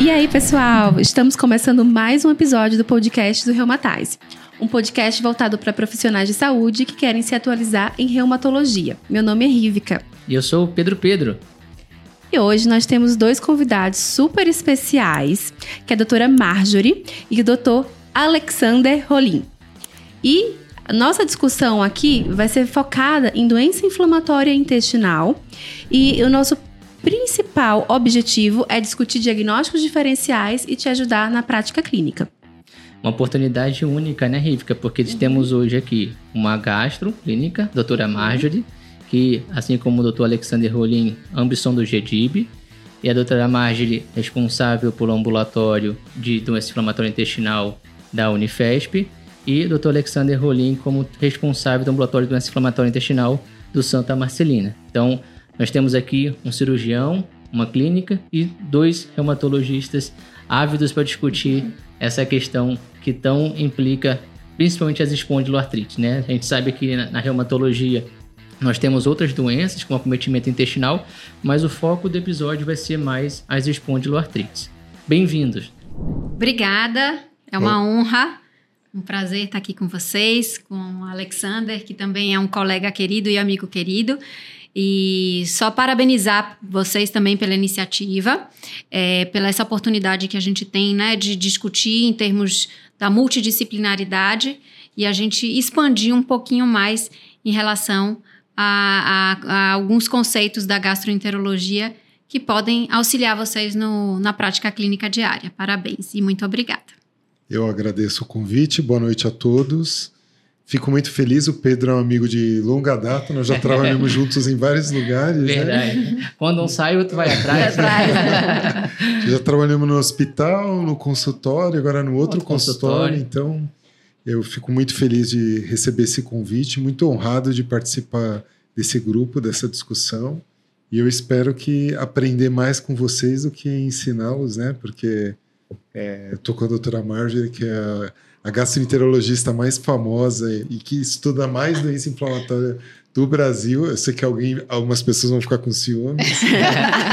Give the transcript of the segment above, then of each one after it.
E aí, pessoal, estamos começando mais um episódio do podcast do Reumatize. Um podcast voltado para profissionais de saúde que querem se atualizar em reumatologia. Meu nome é Rívica. E eu sou o Pedro Pedro. E hoje nós temos dois convidados super especiais, que é a doutora Marjorie e o doutor Alexander Rolim. E a nossa discussão aqui vai ser focada em doença inflamatória intestinal e o nosso principal objetivo é discutir diagnósticos diferenciais e te ajudar na prática clínica. Uma oportunidade única, né, Rivka? Porque uhum. temos hoje aqui uma gastro clínica, doutora Marjorie, que, assim como o doutor Alexander Rolim, ambos são do GEDIB, e a doutora Marjorie, responsável pelo ambulatório de doença inflamatória intestinal da Unifesp, e o doutor Alexander Rolim como responsável do ambulatório de doença inflamatória intestinal do Santa Marcelina. Então, nós temos aqui um cirurgião, uma clínica e dois reumatologistas ávidos para discutir essa questão que tão implica principalmente as espondiloartrites, né? A gente sabe que na, na reumatologia nós temos outras doenças, como acometimento intestinal, mas o foco do episódio vai ser mais as espondiloartrites. Bem-vindos! Obrigada, é uma Bom. honra, um prazer estar aqui com vocês, com o Alexander, que também é um colega querido e amigo querido. E só parabenizar vocês também pela iniciativa, é, pela essa oportunidade que a gente tem né, de discutir em termos da multidisciplinaridade e a gente expandir um pouquinho mais em relação a, a, a alguns conceitos da gastroenterologia que podem auxiliar vocês no, na prática clínica diária. Parabéns e muito obrigada. Eu agradeço o convite, boa noite a todos. Fico muito feliz, o Pedro é um amigo de longa data, nós já trabalhamos juntos em vários lugares. Né? Verdade. Né? Quando um sai, o outro vai atrás. já trabalhamos no hospital, no consultório, agora no outro, outro consultório. consultório. Então, eu fico muito feliz de receber esse convite, muito honrado de participar desse grupo, dessa discussão. E eu espero que aprender mais com vocês do que ensiná-los, né? Porque é, estou com a doutora Marjorie, que é a gastroenterologista mais famosa e que estuda mais doença inflamatória do Brasil. Eu sei que alguém, algumas pessoas vão ficar com ciúmes.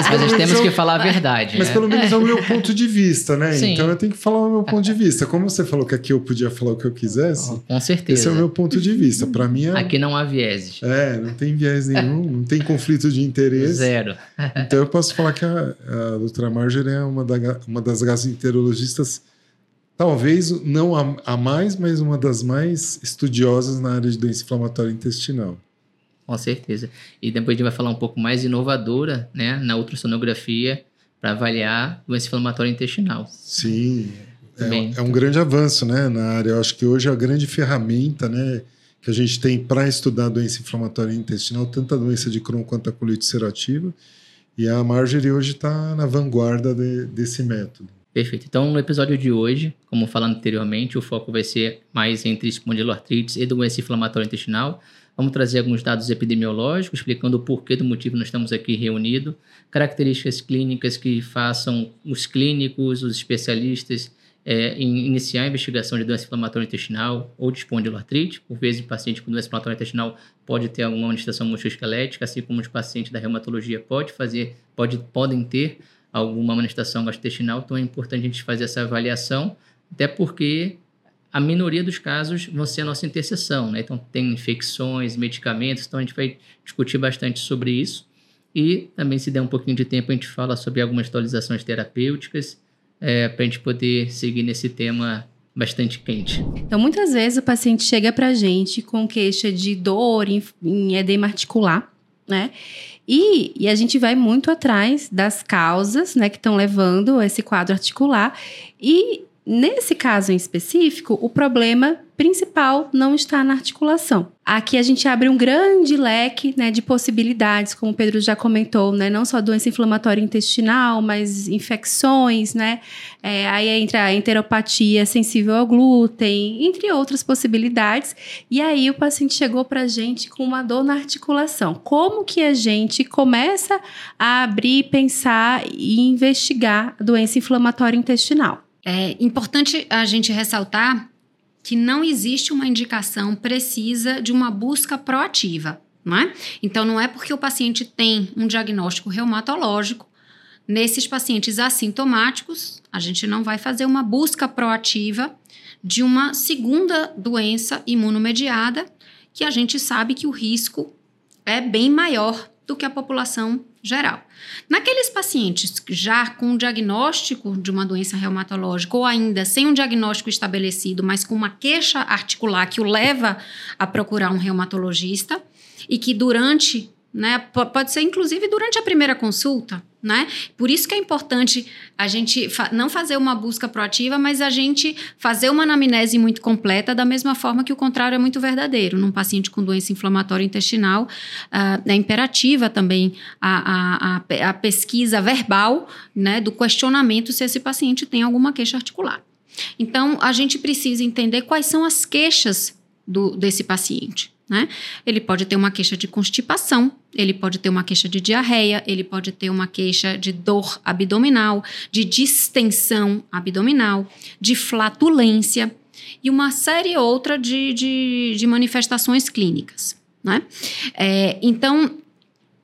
mas nós temos que falar a verdade. Mas né? pelo menos é o meu ponto de vista, né? Sim. Então eu tenho que falar o meu ponto de vista. Como você falou que aqui eu podia falar o que eu quisesse. Com certeza. Esse é o meu ponto de vista. Para mim é... Aqui não há vieses. É, não tem viés nenhum, não tem conflito de interesse. Zero. então eu posso falar que a, a doutora Marjorie é uma, da, uma das gastroenterologistas talvez não a, a, mais, mas uma das mais estudiosas na área de doença inflamatória intestinal. Com certeza. E depois a gente vai falar um pouco mais inovadora, né, na ultrassonografia para avaliar doença inflamatória intestinal. Sim, é, é, um grande avanço, né, na área. Eu acho que hoje é a grande ferramenta, né, que a gente tem para estudar doença inflamatória intestinal, tanto a doença de Crohn quanto a colite ulcerativa. E a Marjorie hoje está na vanguarda de, desse método. Perfeito. Então, no episódio de hoje, como falando anteriormente, o foco vai ser mais entre espondiloartrites e doença inflamatória intestinal. Vamos trazer alguns dados epidemiológicos, explicando o porquê do motivo nós estamos aqui reunidos, características clínicas que façam os clínicos, os especialistas é, em iniciar a investigação de doença inflamatória intestinal ou de espondiloartrite. Por vezes, o paciente com doença inflamatória intestinal pode ter alguma manifestação musculoesquelética, assim como os pacientes da reumatologia pode fazer, pode, podem ter alguma manifestação gastrointestinal, então é importante a gente fazer essa avaliação, até porque a minoria dos casos vão ser a nossa interseção, né? Então tem infecções, medicamentos, então a gente vai discutir bastante sobre isso. E também, se der um pouquinho de tempo, a gente fala sobre algumas atualizações terapêuticas é, para a gente poder seguir nesse tema bastante quente. Então, muitas vezes o paciente chega para a gente com queixa de dor em, em edema articular, né? E, e, a gente vai muito atrás das causas, né, que estão levando esse quadro articular. E nesse caso em específico, o problema principal não está na articulação. Aqui a gente abre um grande leque né, de possibilidades, como o Pedro já comentou, né, não só doença inflamatória intestinal, mas infecções, né? É, aí entra a enteropatia sensível ao glúten, entre outras possibilidades. E aí o paciente chegou para a gente com uma dor na articulação. Como que a gente começa a abrir, pensar e investigar a doença inflamatória intestinal? É importante a gente ressaltar que não existe uma indicação precisa de uma busca proativa, não é? Então, não é porque o paciente tem um diagnóstico reumatológico nesses pacientes assintomáticos, a gente não vai fazer uma busca proativa de uma segunda doença imunomediada, que a gente sabe que o risco é bem maior do que a população geral. Naqueles pacientes já com diagnóstico de uma doença reumatológica ou ainda sem um diagnóstico estabelecido, mas com uma queixa articular que o leva a procurar um reumatologista e que durante né? Pode ser inclusive durante a primeira consulta, né? Por isso que é importante a gente fa não fazer uma busca proativa, mas a gente fazer uma anamnese muito completa, da mesma forma que o contrário é muito verdadeiro. Num paciente com doença inflamatória intestinal, uh, é imperativa também a, a, a, pesquisa verbal, né? Do questionamento se esse paciente tem alguma queixa articular. Então, a gente precisa entender quais são as queixas do, desse paciente. Né? Ele pode ter uma queixa de constipação, ele pode ter uma queixa de diarreia, ele pode ter uma queixa de dor abdominal, de distensão abdominal, de flatulência e uma série outra de, de, de manifestações clínicas. Né? É, então,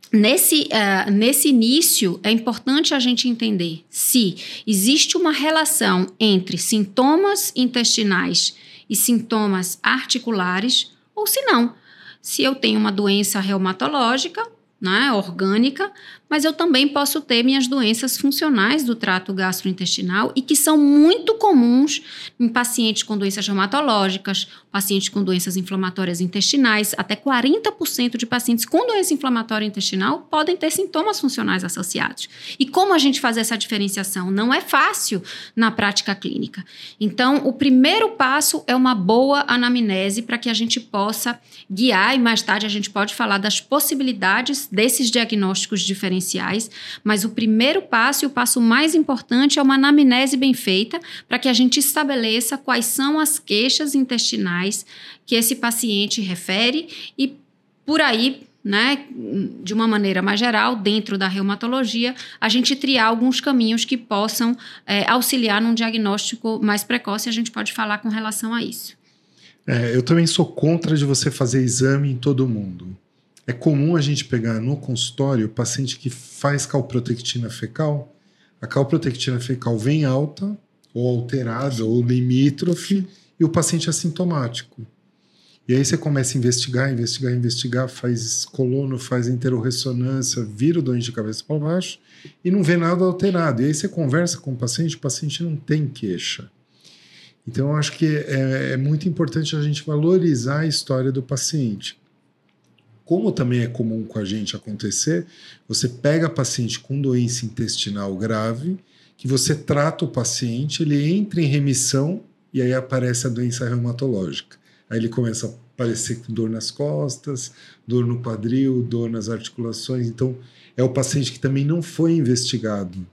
Nesse, uh, nesse início, é importante a gente entender se existe uma relação entre sintomas intestinais e sintomas articulares ou se não, se eu tenho uma doença reumatológica, né, orgânica, mas eu também posso ter minhas doenças funcionais do trato gastrointestinal e que são muito comuns em pacientes com doenças reumatológicas, pacientes com doenças inflamatórias intestinais, até 40% de pacientes com doença inflamatória intestinal podem ter sintomas funcionais associados. E como a gente faz essa diferenciação? Não é fácil na prática clínica. Então, o primeiro passo é uma boa anamnese para que a gente possa guiar e mais tarde a gente pode falar das possibilidades desses diagnósticos diferenciais, mas o primeiro passo e o passo mais importante é uma anamnese bem feita para que a gente estabeleça quais são as queixas intestinais que esse paciente refere e por aí né, de uma maneira mais geral, dentro da reumatologia, a gente triar alguns caminhos que possam é, auxiliar num diagnóstico mais precoce. A gente pode falar com relação a isso. É, eu também sou contra de você fazer exame em todo mundo. É comum a gente pegar no consultório o paciente que faz calprotectina fecal, a calprotectina fecal vem alta, ou alterada, ou limítrofe, e o paciente é sintomático. E aí você começa a investigar, investigar, investigar, faz colono, faz enterorressonância, vira o doente de cabeça para baixo e não vê nada alterado. E aí você conversa com o paciente, o paciente não tem queixa. Então eu acho que é, é muito importante a gente valorizar a história do paciente como também é comum com a gente acontecer, você pega paciente com doença intestinal grave, que você trata o paciente, ele entra em remissão e aí aparece a doença reumatológica. Aí ele começa a aparecer com dor nas costas, dor no quadril, dor nas articulações. Então, é o paciente que também não foi investigado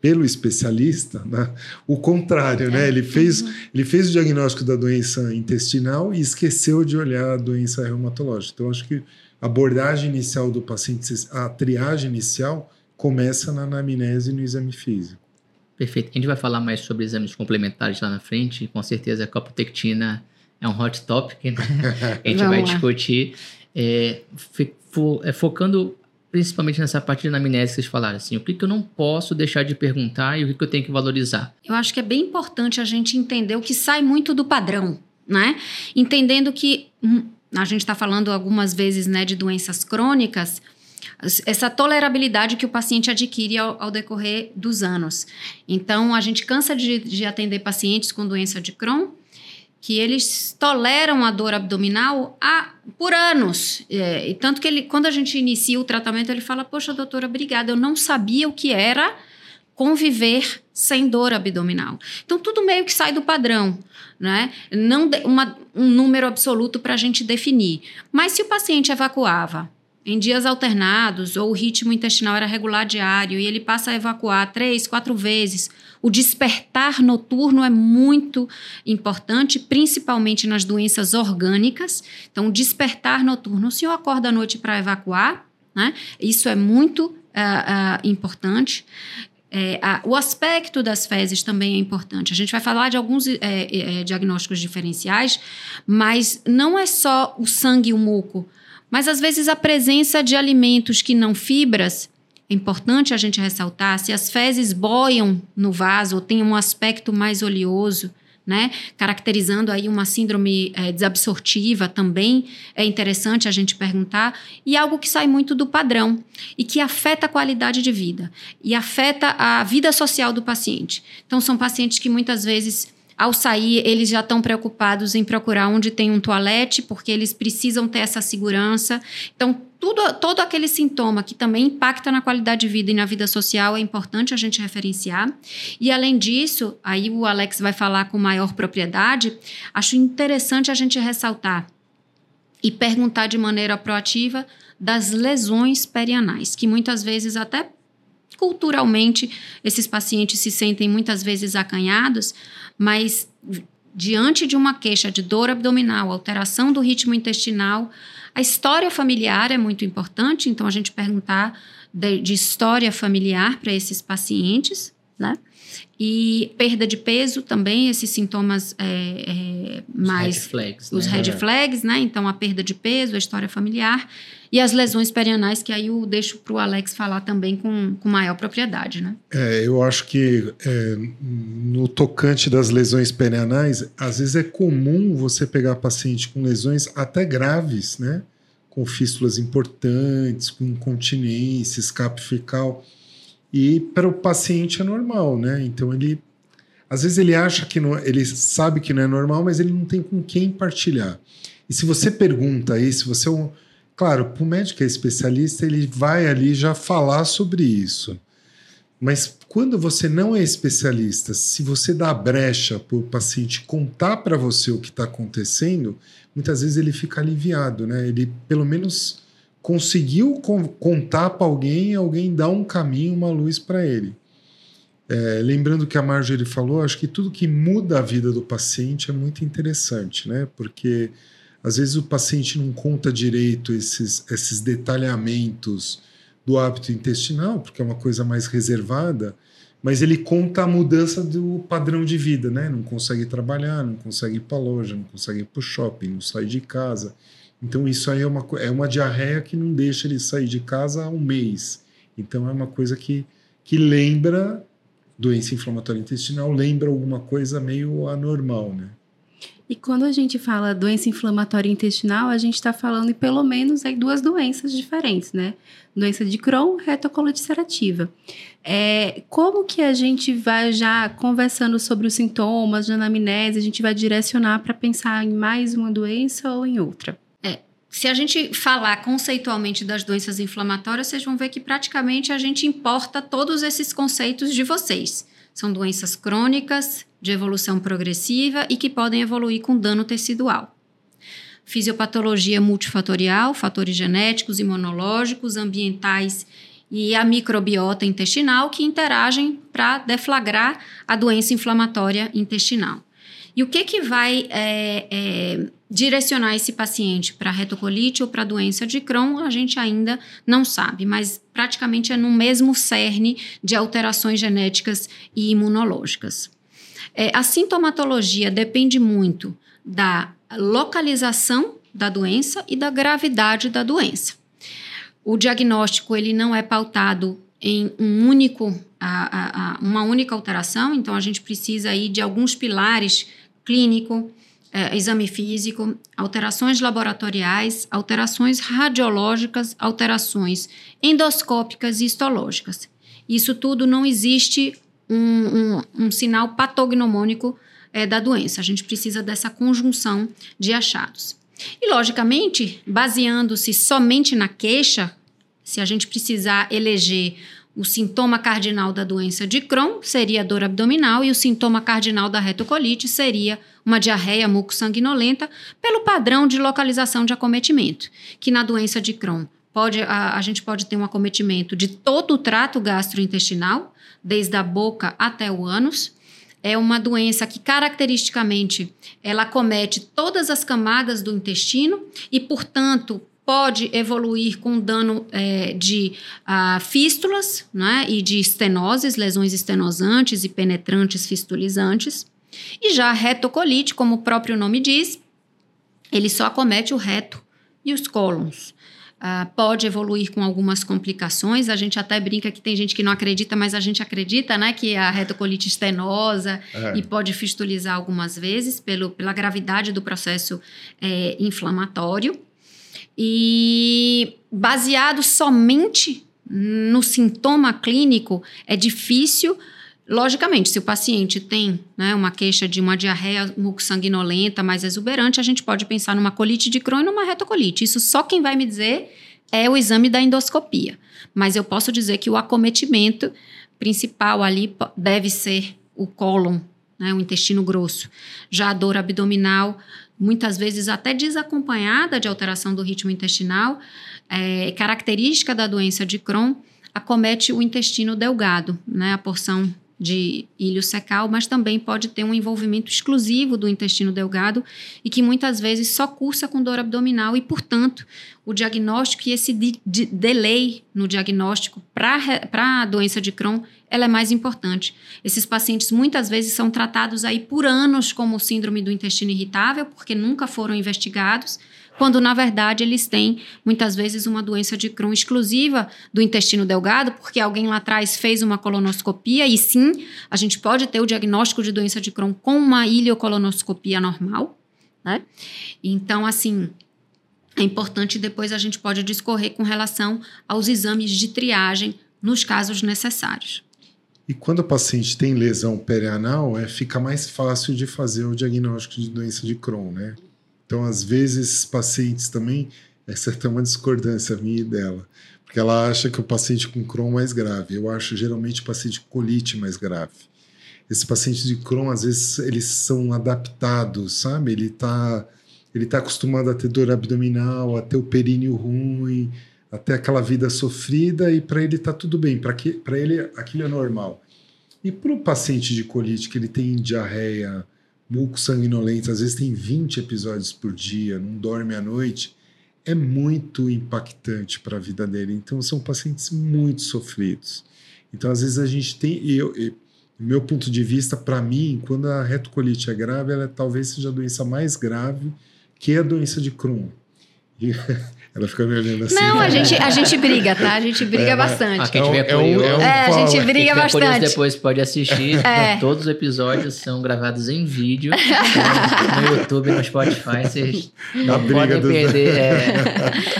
pelo especialista, né? o contrário, né? Ele fez, uhum. ele fez o diagnóstico da doença intestinal e esqueceu de olhar a doença reumatológica. Então, acho que a abordagem inicial do paciente, a triagem inicial, começa na anamnese e no exame físico. Perfeito. A gente vai falar mais sobre exames complementares lá na frente. Com certeza a copotectina é um hot topic, né? a gente vai lá. discutir. É, fo, é, focando principalmente nessa parte de anamnese que vocês falaram, assim, o que, que eu não posso deixar de perguntar e o que, que eu tenho que valorizar? Eu acho que é bem importante a gente entender o que sai muito do padrão, né? Entendendo que hum, a gente está falando algumas vezes, né, de doenças crônicas, essa tolerabilidade que o paciente adquire ao, ao, decorrer dos anos. Então, a gente cansa de, de atender pacientes com doença de Crohn que eles toleram a dor abdominal há, por anos. É, e tanto que ele, quando a gente inicia o tratamento, ele fala: Poxa, doutora, obrigada, eu não sabia o que era conviver sem dor abdominal. Então, tudo meio que sai do padrão, né? Não uma, um número absoluto para a gente definir. Mas se o paciente evacuava em dias alternados ou o ritmo intestinal era regular diário e ele passa a evacuar três, quatro vezes, o despertar noturno é muito importante, principalmente nas doenças orgânicas. Então, despertar noturno, o senhor acorda à noite para evacuar, né? Isso é muito uh, uh, importante. É, a, o aspecto das fezes também é importante. A gente vai falar de alguns é, é, diagnósticos diferenciais, mas não é só o sangue e o muco, mas às vezes a presença de alimentos que não fibras é importante a gente ressaltar, se as fezes boiam no vaso ou têm um aspecto mais oleoso, né, caracterizando aí uma síndrome é, desabsortiva também é interessante a gente perguntar e algo que sai muito do padrão e que afeta a qualidade de vida e afeta a vida social do paciente. Então são pacientes que muitas vezes ao sair, eles já estão preocupados em procurar onde tem um toalete, porque eles precisam ter essa segurança. Então, tudo, todo aquele sintoma que também impacta na qualidade de vida e na vida social é importante a gente referenciar. E, além disso, aí o Alex vai falar com maior propriedade, acho interessante a gente ressaltar e perguntar de maneira proativa das lesões perianais, que muitas vezes até culturalmente esses pacientes se sentem muitas vezes acanhados, mas diante de uma queixa de dor abdominal, alteração do ritmo intestinal, a história familiar é muito importante, então a gente perguntar de, de história familiar para esses pacientes, né? E perda de peso também, esses sintomas é, é, mais. Os red flags. Os né? red flags, né? Então, a perda de peso, a história familiar e as lesões perianais, que aí eu deixo para o Alex falar também com, com maior propriedade, né? É, eu acho que é, no tocante das lesões perianais, às vezes é comum você pegar paciente com lesões até graves, né? Com fístulas importantes, com incontinência, escape fecal e para o paciente é normal, né? Então ele às vezes ele acha que não, ele sabe que não é normal, mas ele não tem com quem partilhar. E se você pergunta aí, se você é um, claro, para o médico é especialista, ele vai ali já falar sobre isso. Mas quando você não é especialista, se você dá brecha para o paciente contar para você o que está acontecendo, muitas vezes ele fica aliviado, né? Ele pelo menos conseguiu contar para alguém, alguém dá um caminho, uma luz para ele. É, lembrando que a Marjorie falou, acho que tudo que muda a vida do paciente é muito interessante, né? Porque às vezes o paciente não conta direito esses, esses detalhamentos do hábito intestinal, porque é uma coisa mais reservada, mas ele conta a mudança do padrão de vida, né? Não consegue trabalhar, não consegue ir para loja, não consegue ir para o shopping, não sai de casa. Então, isso aí é uma, é uma diarreia que não deixa ele sair de casa há um mês. Então, é uma coisa que, que lembra doença inflamatória intestinal, lembra alguma coisa meio anormal, né? E quando a gente fala doença inflamatória intestinal, a gente está falando em pelo menos aí duas doenças diferentes, né? Doença de Crohn, retocolite ulcerativa. É, como que a gente vai já conversando sobre os sintomas de anamnese, a gente vai direcionar para pensar em mais uma doença ou em outra? Se a gente falar conceitualmente das doenças inflamatórias, vocês vão ver que praticamente a gente importa todos esses conceitos de vocês. São doenças crônicas, de evolução progressiva e que podem evoluir com dano tecidual. Fisiopatologia multifatorial, fatores genéticos, imunológicos, ambientais e a microbiota intestinal que interagem para deflagrar a doença inflamatória intestinal. E o que, que vai é, é, direcionar esse paciente para retocolite ou para doença de Crohn, a gente ainda não sabe, mas praticamente é no mesmo cerne de alterações genéticas e imunológicas. É, a sintomatologia depende muito da localização da doença e da gravidade da doença. O diagnóstico ele não é pautado em um único, a, a, a, uma única alteração, então a gente precisa aí de alguns pilares clínico, é, exame físico, alterações laboratoriais, alterações radiológicas, alterações endoscópicas e histológicas. Isso tudo não existe um, um, um sinal patognomônico é, da doença. A gente precisa dessa conjunção de achados. E, logicamente, baseando-se somente na queixa, se a gente precisar eleger o sintoma cardinal da doença de Crohn seria dor abdominal e o sintoma cardinal da retocolite seria uma diarreia muco-sanguinolenta pelo padrão de localização de acometimento, que na doença de Crohn pode, a, a gente pode ter um acometimento de todo o trato gastrointestinal, desde a boca até o ânus. É uma doença que caracteristicamente ela comete todas as camadas do intestino e, portanto, pode evoluir com dano é, de uh, fístulas né, e de estenoses, lesões estenosantes e penetrantes fistulizantes. E já a retocolite, como o próprio nome diz, ele só acomete o reto e os cólons. Uh, pode evoluir com algumas complicações. A gente até brinca que tem gente que não acredita, mas a gente acredita, né, que a retocolite estenosa é. e pode fistulizar algumas vezes pelo, pela gravidade do processo é, inflamatório. E baseado somente no sintoma clínico, é difícil Logicamente, se o paciente tem né, uma queixa de uma diarreia mucosanguinolenta mais exuberante, a gente pode pensar numa colite de Crohn e numa retocolite. Isso só quem vai me dizer é o exame da endoscopia. Mas eu posso dizer que o acometimento principal ali deve ser o cólon, né, o intestino grosso. Já a dor abdominal, muitas vezes até desacompanhada de alteração do ritmo intestinal, é, característica da doença de Crohn, acomete o intestino delgado, né, a porção de ilho secal, mas também pode ter um envolvimento exclusivo do intestino delgado e que muitas vezes só cursa com dor abdominal e, portanto, o diagnóstico e esse de, de delay no diagnóstico para a doença de Crohn ela é mais importante. Esses pacientes muitas vezes são tratados aí por anos como síndrome do intestino irritável, porque nunca foram investigados, quando na verdade eles têm muitas vezes uma doença de Crohn exclusiva do intestino delgado, porque alguém lá atrás fez uma colonoscopia e sim, a gente pode ter o diagnóstico de doença de Crohn com uma ileocolonoscopia normal, né? Então, assim, é importante depois a gente pode discorrer com relação aos exames de triagem nos casos necessários. E quando o paciente tem lesão perianal, é, fica mais fácil de fazer o diagnóstico de doença de Crohn, né? Então, às vezes, pacientes também, essa é uma discordância minha e dela, porque ela acha que o paciente com Crohn é mais grave. Eu acho geralmente o paciente com colite mais grave. Esses pacientes de Crohn, às vezes, eles são adaptados, sabe? Ele está ele tá acostumado a ter dor abdominal, a ter o períneo ruim, a ter aquela vida sofrida e para ele está tudo bem, para ele aquilo é normal. E para o paciente de colite que ele tem diarreia, muco sanguinolento, às vezes tem 20 episódios por dia, não dorme à noite, é muito impactante para a vida dele. Então, são pacientes muito sofridos. Então, às vezes a gente tem. Eu, eu meu ponto de vista, para mim, quando a retocolite é grave, ela talvez seja a doença mais grave que a doença de Crohn. Ela fica me olhando assim. Não, a gente, a gente briga, tá? A gente briga é, bastante. Ah, quem tiver é, um, é, um, é, a gente briga bastante. depois pode assistir. É. Todos os episódios são gravados em vídeo no YouTube, no Spotify. Vocês não podem perder. É...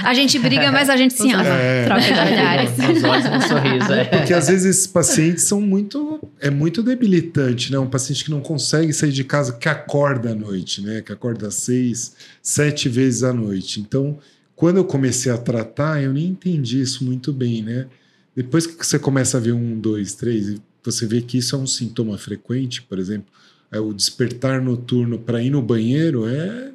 A gente briga, mas a gente se ama. É. Troca de olhares. Os olhos com um sorriso. É. Porque às vezes esses pacientes são muito. É muito debilitante, né? Um paciente que não consegue sair de casa, que acorda à noite, né? Que acorda seis, sete vezes à noite. Então quando eu comecei a tratar, eu nem entendi isso muito bem, né? Depois que você começa a ver um, dois, três, você vê que isso é um sintoma frequente, por exemplo, é o despertar noturno para ir no banheiro é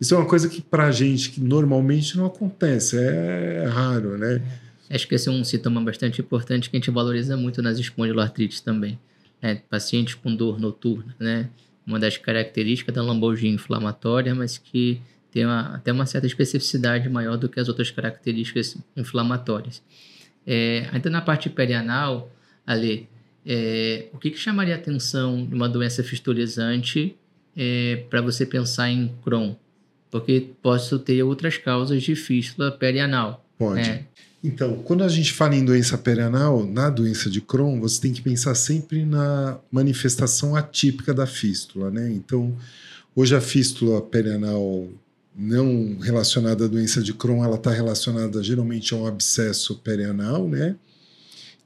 isso é uma coisa que para a gente que normalmente não acontece, é raro, né? Acho que esse é um sintoma bastante importante que a gente valoriza muito nas espondiloartrites também. É, pacientes com dor noturna, né? Uma das características da lombalgia inflamatória, mas que tem uma, até uma certa especificidade maior do que as outras características inflamatórias. É, ainda na parte perianal, Ale, é, o que, que chamaria a atenção de uma doença fistulizante é, para você pensar em Crohn? Porque posso ter outras causas de fístula perianal. Pode. Né? Então, quando a gente fala em doença perianal, na doença de Crohn, você tem que pensar sempre na manifestação atípica da fístula, né? Então, hoje a fístula perianal não relacionada à doença de Crohn, ela está relacionada geralmente a um abscesso perianal, né?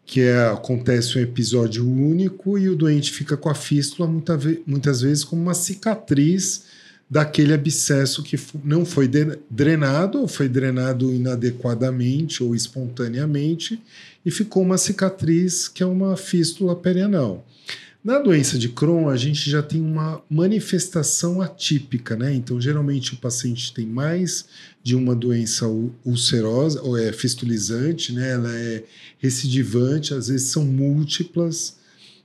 Que é, acontece um episódio único e o doente fica com a fístula muita muitas vezes como uma cicatriz daquele abscesso que não foi drenado ou foi drenado inadequadamente ou espontaneamente e ficou uma cicatriz que é uma fístula perianal. Na doença de Crohn, a gente já tem uma manifestação atípica, né? Então, geralmente o paciente tem mais de uma doença ulcerosa, ou é fistulizante, né? Ela é recidivante, às vezes são múltiplas,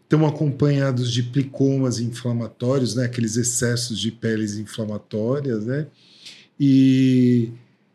estão acompanhados de plicomas inflamatórios, né? Aqueles excessos de peles inflamatórias, né? E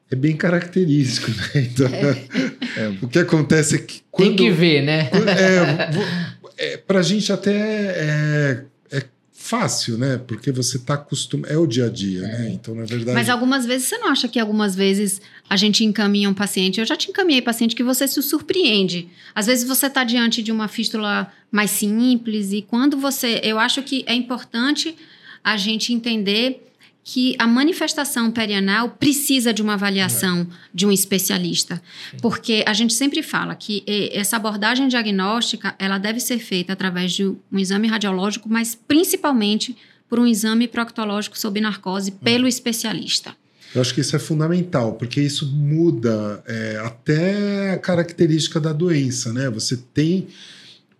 é bem característico, né? Então, é. o que acontece é que quando, tem que ver, né? É, é, para a gente até é, é, fácil, né? Porque você está acostumado. É o dia a dia, né? é. né? Então, na verdade. Mas algumas vezes você não acha que algumas vezes a gente encaminha um paciente. Eu já te encaminhei paciente que você se surpreende. Às vezes você está diante de uma fístula mais simples e quando você, eu acho que é importante a gente entender que a manifestação perianal precisa de uma avaliação de um especialista, porque a gente sempre fala que essa abordagem diagnóstica ela deve ser feita através de um exame radiológico, mas principalmente por um exame proctológico sob narcose pelo especialista. Eu acho que isso é fundamental, porque isso muda é, até a característica da doença, né? Você tem.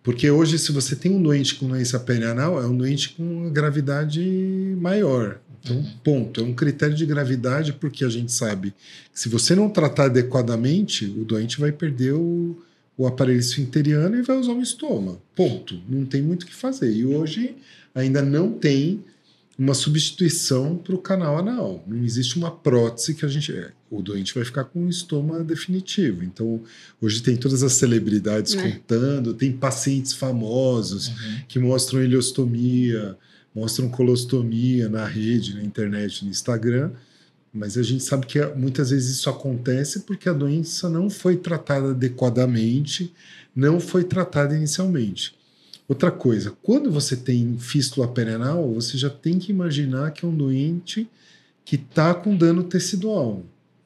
Porque hoje, se você tem um doente com doença perianal, é um doente com gravidade maior. Então, ponto. É um critério de gravidade, porque a gente sabe que se você não tratar adequadamente, o doente vai perder o, o aparelho esfinteriano e vai usar um estoma. Ponto. Não tem muito o que fazer. E hoje ainda não tem uma substituição para o canal anal. Não existe uma prótese que a gente. É, o doente vai ficar com um estoma definitivo. Então, hoje tem todas as celebridades é. contando, tem pacientes famosos uhum. que mostram ileostomia, mostram colostomia na rede, na internet, no Instagram. Mas a gente sabe que muitas vezes isso acontece porque a doença não foi tratada adequadamente, não foi tratada inicialmente. Outra coisa, quando você tem fístula perianal, você já tem que imaginar que é um doente que está com dano tecidual.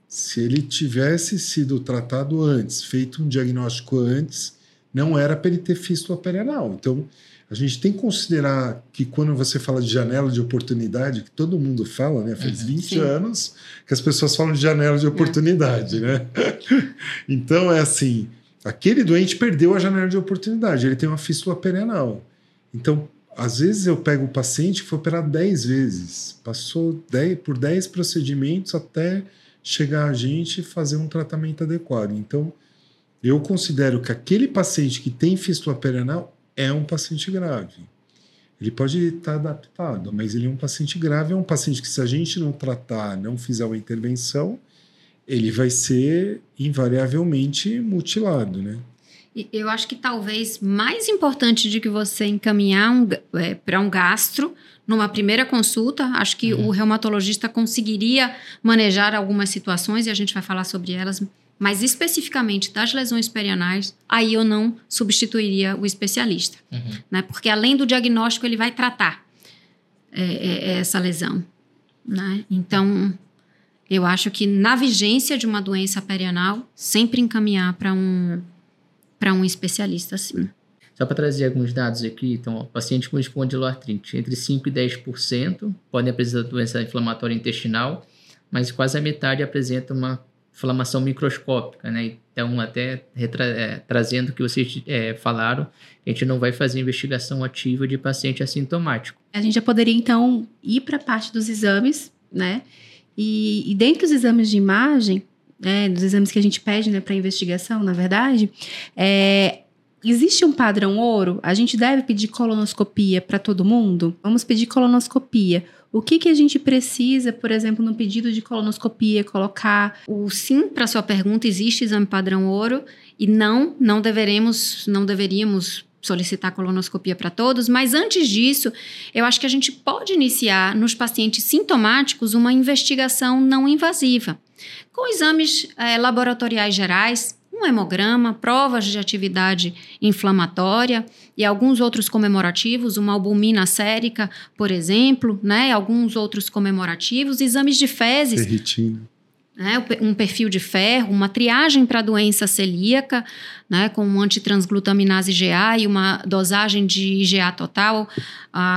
Se ele tivesse sido tratado antes, feito um diagnóstico antes, não era para ele ter fístula perianal. Então, a gente tem que considerar que quando você fala de janela de oportunidade, que todo mundo fala, né? Faz uhum, 20 sim. anos que as pessoas falam de janela de oportunidade, é. né? então é assim, aquele doente perdeu a janela de oportunidade, ele tem uma fístula perianal. Então, às vezes eu pego o paciente que foi operado 10 vezes, passou 10, por 10 procedimentos até chegar a gente e fazer um tratamento adequado. Então, eu considero que aquele paciente que tem fístula perianal é um paciente grave. Ele pode estar adaptado, mas ele é um paciente grave, é um paciente que, se a gente não tratar, não fizer uma intervenção, ele vai ser invariavelmente mutilado, né? Eu acho que talvez mais importante de que você encaminhar um, é, para um gastro numa primeira consulta, acho que uhum. o reumatologista conseguiria manejar algumas situações e a gente vai falar sobre elas mas especificamente das lesões perianais, aí eu não substituiria o especialista, uhum. né? Porque além do diagnóstico, ele vai tratar é, é, é, essa lesão, né? Então, eu acho que na vigência de uma doença perianal, sempre encaminhar para um um especialista, sim. Só para trazer alguns dados aqui, então, ó, paciente com espondiloartrite, entre 5 e 10% podem apresentar doença inflamatória intestinal, mas quase a metade apresenta uma inflamação microscópica, né? Então, até é, trazendo o que vocês é, falaram, a gente não vai fazer investigação ativa de paciente assintomático. A gente já poderia, então, ir para a parte dos exames, né? E, e dentre os exames de imagem, né, dos exames que a gente pede né, para investigação, na verdade, é, existe um padrão ouro? A gente deve pedir colonoscopia para todo mundo? Vamos pedir colonoscopia. O que, que a gente precisa, por exemplo, no pedido de colonoscopia, colocar? O sim para sua pergunta existe exame padrão ouro e não, não deveremos, não deveríamos solicitar colonoscopia para todos, mas antes disso, eu acho que a gente pode iniciar nos pacientes sintomáticos uma investigação não invasiva, com exames é, laboratoriais gerais, um hemograma, provas de atividade inflamatória e alguns outros comemorativos, uma albumina sérica, por exemplo, né, alguns outros comemorativos, exames de fezes. Ferritina. Né, um perfil de ferro, uma triagem para doença celíaca, né, com um antitransglutaminase GA e uma dosagem de IgA total,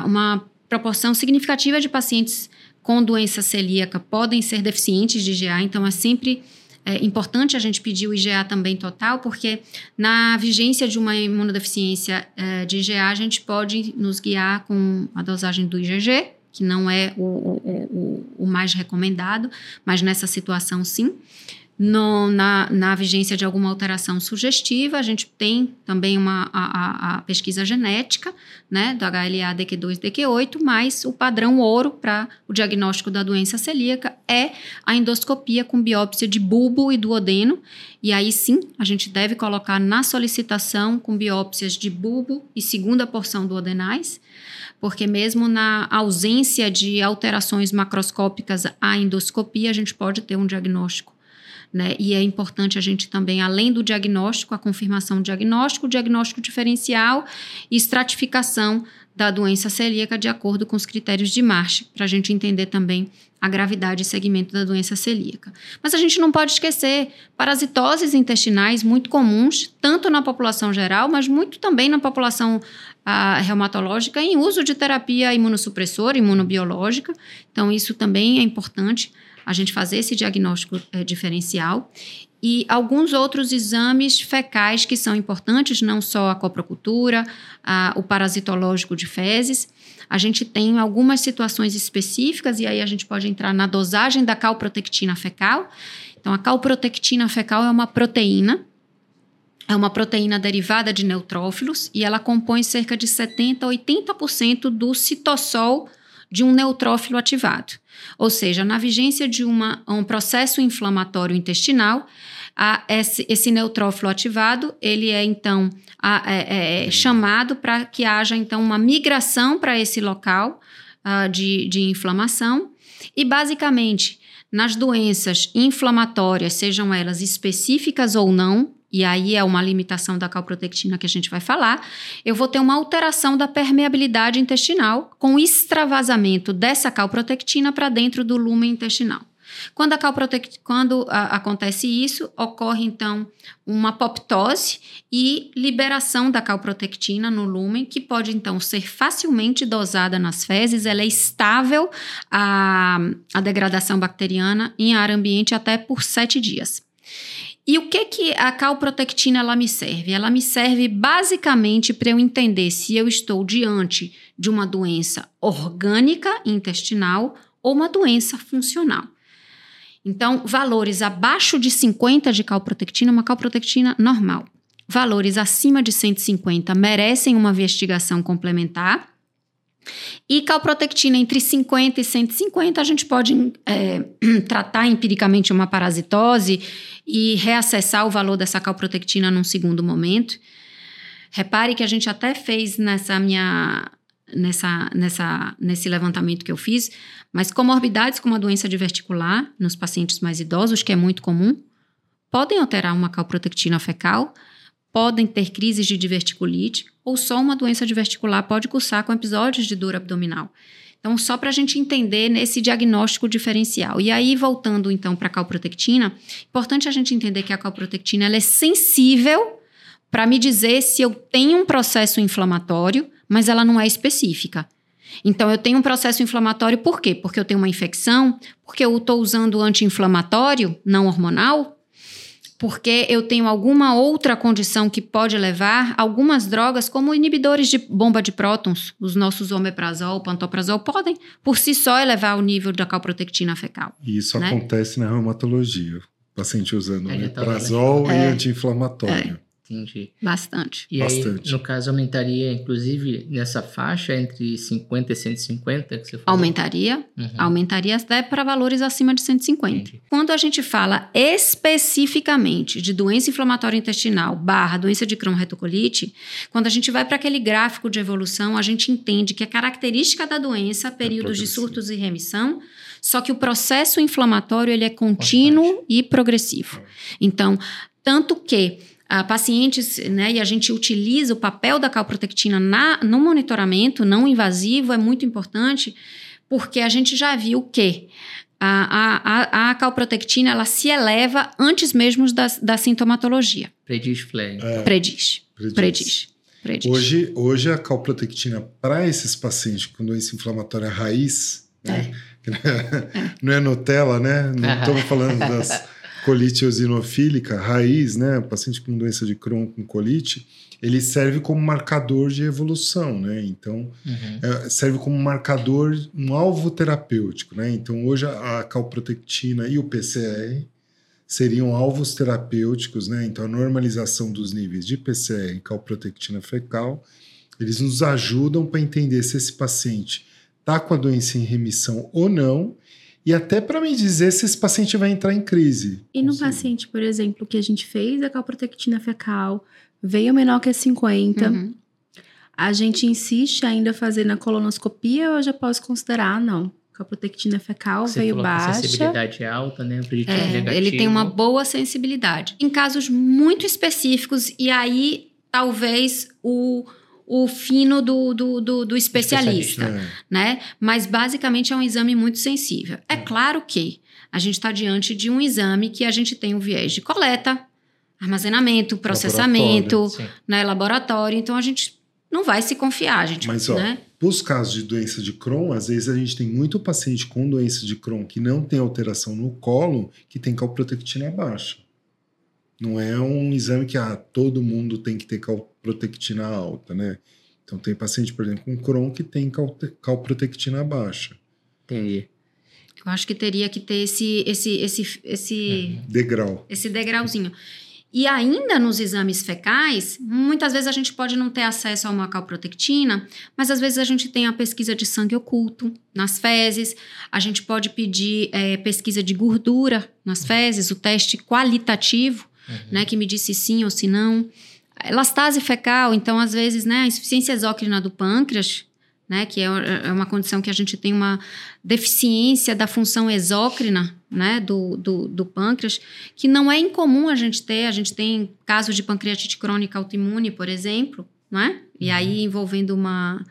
uma proporção significativa de pacientes com doença celíaca podem ser deficientes de IgA, então é sempre é importante a gente pedir o IgA também total, porque na vigência de uma imunodeficiência é, de IgA, a gente pode nos guiar com a dosagem do IgG, que não é o, o, o, o mais recomendado, mas nessa situação sim. No, na, na vigência de alguma alteração sugestiva, a gente tem também uma, a, a pesquisa genética, né, do HLA DQ2 DQ8, mas o padrão ouro para o diagnóstico da doença celíaca é a endoscopia com biópsia de bulbo e duodeno, e aí sim a gente deve colocar na solicitação com biópsias de bulbo e segunda porção duodenais, porque mesmo na ausência de alterações macroscópicas à endoscopia, a gente pode ter um diagnóstico né? E é importante a gente também, além do diagnóstico, a confirmação do diagnóstico, o diagnóstico diferencial e estratificação da doença celíaca de acordo com os critérios de March, para a gente entender também a gravidade e segmento da doença celíaca. Mas a gente não pode esquecer parasitoses intestinais muito comuns, tanto na população geral, mas muito também na população ah, reumatológica, em uso de terapia imunossupressora, imunobiológica. Então, isso também é importante a gente fazer esse diagnóstico é, diferencial. E alguns outros exames fecais que são importantes, não só a coprocultura, a, o parasitológico de fezes. A gente tem algumas situações específicas, e aí a gente pode entrar na dosagem da calprotectina fecal. Então, a calprotectina fecal é uma proteína, é uma proteína derivada de neutrófilos, e ela compõe cerca de 70% a 80% do citossol de um neutrófilo ativado. Ou seja, na vigência de uma, um processo inflamatório intestinal, a, esse, esse, neutrófilo ativado, ele é então a, é, é, chamado para que haja então uma migração para esse local uh, de, de inflamação. E basicamente, nas doenças inflamatórias, sejam elas específicas ou não, e aí é uma limitação da calprotectina que a gente vai falar, eu vou ter uma alteração da permeabilidade intestinal com extravasamento dessa calprotectina para dentro do lumen intestinal. Quando, a. Quando a, acontece isso, ocorre então uma apoptose e liberação da calprotectina no lumen, que pode então ser facilmente dosada nas fezes, ela é estável a, a degradação bacteriana em ar ambiente até por sete dias. E o que que a calprotectina ela me serve? Ela me serve basicamente para eu entender se eu estou diante de uma doença orgânica intestinal ou uma doença funcional. Então, valores abaixo de 50 de calprotectina, uma calprotectina normal. Valores acima de 150 merecem uma investigação complementar. E calprotectina entre 50 e 150, a gente pode é, tratar empiricamente uma parasitose e reacessar o valor dessa calprotectina num segundo momento. Repare que a gente até fez nessa minha nessa, nessa, nesse levantamento que eu fiz, mas comorbidades como a doença diverticular nos pacientes mais idosos, que é muito comum, podem alterar uma calprotectina fecal, podem ter crises de diverticulite ou só uma doença diverticular pode cursar com episódios de dor abdominal. Então, só para a gente entender nesse diagnóstico diferencial. E aí, voltando então para a calprotectina, importante a gente entender que a calprotectina ela é sensível para me dizer se eu tenho um processo inflamatório, mas ela não é específica. Então, eu tenho um processo inflamatório por quê? Porque eu tenho uma infecção, porque eu estou usando anti-inflamatório não hormonal, porque eu tenho alguma outra condição que pode levar algumas drogas, como inibidores de bomba de prótons, os nossos omeprazol, pantoprazol, podem por si só elevar o nível da calprotectina fecal. E isso né? acontece na reumatologia. O paciente usando omeprazol e é. anti-inflamatório. É. Entendi. Bastante. E Bastante. Aí, no caso, aumentaria, inclusive, nessa faixa entre 50 e 150 que você falou? Aumentaria. Uhum. Aumentaria até para valores acima de 150. Entendi. Quando a gente fala especificamente de doença inflamatória intestinal barra doença de Crohn retocolite, quando a gente vai para aquele gráfico de evolução, a gente entende que a característica da doença, é períodos é de surtos e remissão, só que o processo inflamatório ele é contínuo Constante. e progressivo. Então, tanto que a pacientes, né, e a gente utiliza o papel da calprotectina na, no monitoramento não invasivo, é muito importante, porque a gente já viu que a, a, a calprotectina ela se eleva antes mesmo da, da sintomatologia. Prediz flag. É, prediz. Prediz. Prediz. prediz. Hoje, hoje a calprotectina para esses pacientes com doença inflamatória raiz, né, é. não é Nutella, né? Não estamos falando das colite eosinofílica, raiz, né? O paciente com doença de Crohn com colite, ele serve como marcador de evolução, né? Então, uhum. é, serve como marcador, um alvo terapêutico, né? Então, hoje a calprotectina e o PCR seriam alvos terapêuticos, né? Então, a normalização dos níveis de PCR e calprotectina fecal, eles nos ajudam para entender se esse paciente está com a doença em remissão ou não e até para me dizer se esse paciente vai entrar em crise. E no paciente, por exemplo, que a gente fez a calprotectina fecal, veio menor que 50, uhum. a gente insiste ainda a fazer na colonoscopia ou eu já posso considerar, ah, não, calprotectina fecal Você veio baixa. sensibilidade é alta, né? É, negativo. ele tem uma boa sensibilidade. Em casos muito específicos, e aí talvez o, o fino do, do, do, do especialista, Especialista. É. né? Mas basicamente é um exame muito sensível. É claro que a gente está diante de um exame que a gente tem o viés de coleta, armazenamento, processamento, Sim. né, laboratório. Então a gente não vai se confiar, a gente, Mas, ó, né? Os casos de doença de Crohn, às vezes a gente tem muito paciente com doença de Crohn que não tem alteração no colo, que tem calprotectina baixa. Não é um exame que ah, todo mundo tem que ter calprotectina alta, né? Então tem paciente, por exemplo, com Crohn que tem cal- calprotectina baixa. Entendi. Eu acho que teria que ter esse, esse, esse, esse, Degrau. esse degrauzinho. E ainda nos exames fecais, muitas vezes a gente pode não ter acesso a uma calprotectina, mas às vezes a gente tem a pesquisa de sangue oculto nas fezes, a gente pode pedir eh, pesquisa de gordura nas fezes, o teste qualitativo, né, que me disse sim ou se não. Elastase fecal, então às vezes, né, a insuficiência exócrina do pâncreas, né, que é, é uma condição que a gente tem uma deficiência da função exócrina, né, do, do, do pâncreas, que não é incomum a gente ter. A gente tem casos de pancreatite crônica autoimune, por exemplo, né? E aí envolvendo uma,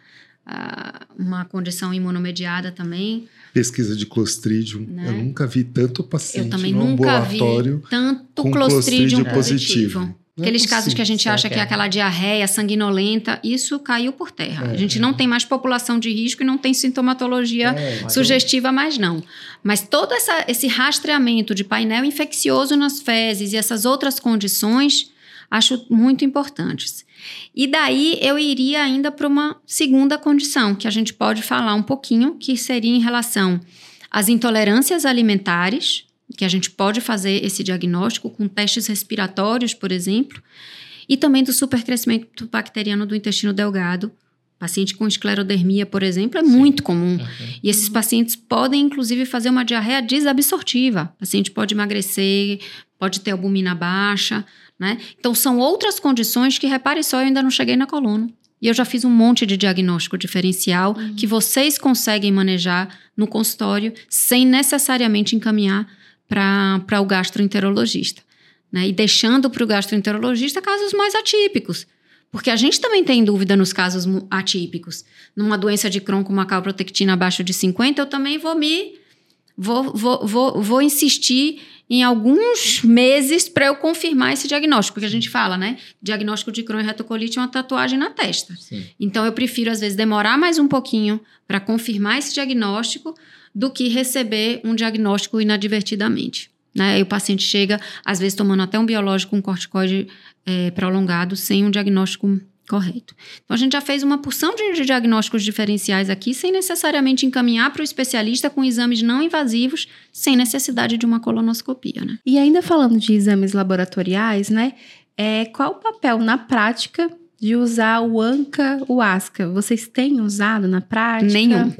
uma condição imunomediada também. Pesquisa de Clostridium. Né? Eu nunca vi tanto paciente Eu também no nunca vi ambulatório tanto com clostridium Clostridium positivo. positivo. Não é Aqueles casos que a gente acha que que é é? aquela diarreia sanguinolenta, isso caiu por terra. É. a gente não tem mais população de risco e não tem sintomatologia É, Mas sugestiva mais não. Mas todo essa, esse rastreamento de painel infeccioso nas fezes e essas outras condições, acho muito importantes. E daí eu iria ainda para uma segunda condição, que a gente pode falar um pouquinho, que seria em relação às intolerâncias alimentares, que a gente pode fazer esse diagnóstico com testes respiratórios, por exemplo, e também do supercrescimento bacteriano do intestino delgado. Paciente com esclerodermia, por exemplo, é muito comum. Uhum. E esses pacientes podem, inclusive, fazer uma diarreia desabsortiva. O paciente pode emagrecer, pode ter albumina baixa, né? Então, são outras condições que, repare só, eu ainda não cheguei na coluna. E eu já fiz um monte de diagnóstico diferencial que vocês conseguem manejar no consultório sem necessariamente encaminhar para o gastroenterologista. Né? E deixando para o gastroenterologista casos mais atípicos. Porque a gente também tem dúvida nos casos atípicos. Numa doença de Crohn com uma calprotectina abaixo de 50, eu também vou me. Vou, vou, vou, vou insistir em alguns meses para eu confirmar esse diagnóstico. Porque a gente fala, né? Diagnóstico de Crohn e retocolite é uma tatuagem na testa. Sim. Então, eu prefiro, às vezes, demorar mais um pouquinho para confirmar esse diagnóstico do que receber um diagnóstico inadvertidamente. Né? E o paciente chega, às vezes, tomando até um biológico, um corticoide eh, prolongado, sem um diagnóstico correto. Então, a gente já fez uma porção de, diagnósticos diferenciais aqui, sem necessariamente encaminhar para o especialista com exames não invasivos, sem necessidade de uma colonoscopia, né? E ainda falando de exames laboratoriais, né? É, qual o papel na prática de usar o ANCA, o ASCA? Vocês têm usado na prática? Nenhum.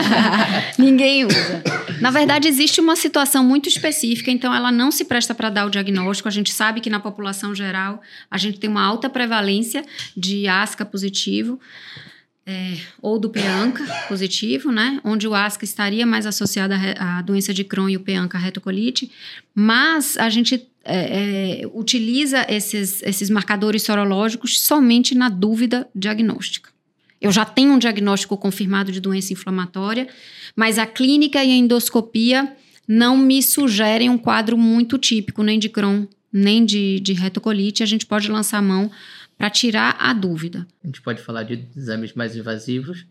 Ninguém usa. Na verdade, existe uma situação muito específica, então ela não se presta para dar o diagnóstico. A gente sabe que na população geral a gente tem uma alta prevalência de ASCA positivo. é, ou do PEANCA positivo, né? Onde o ASCA estaria mais associado à, doença de Crohn e o PEANCA à retocolite. Mas a gente é, é, utiliza esses, esses marcadores sorológicos somente na dúvida diagnóstica. Eu já tenho um diagnóstico confirmado de doença inflamatória, mas a clínica e a endoscopia não me sugerem um quadro muito típico, nem de Crohn, nem de, de retocolite. A gente pode lançar a mão para tirar a dúvida. A gente pode falar de exames mais invasivos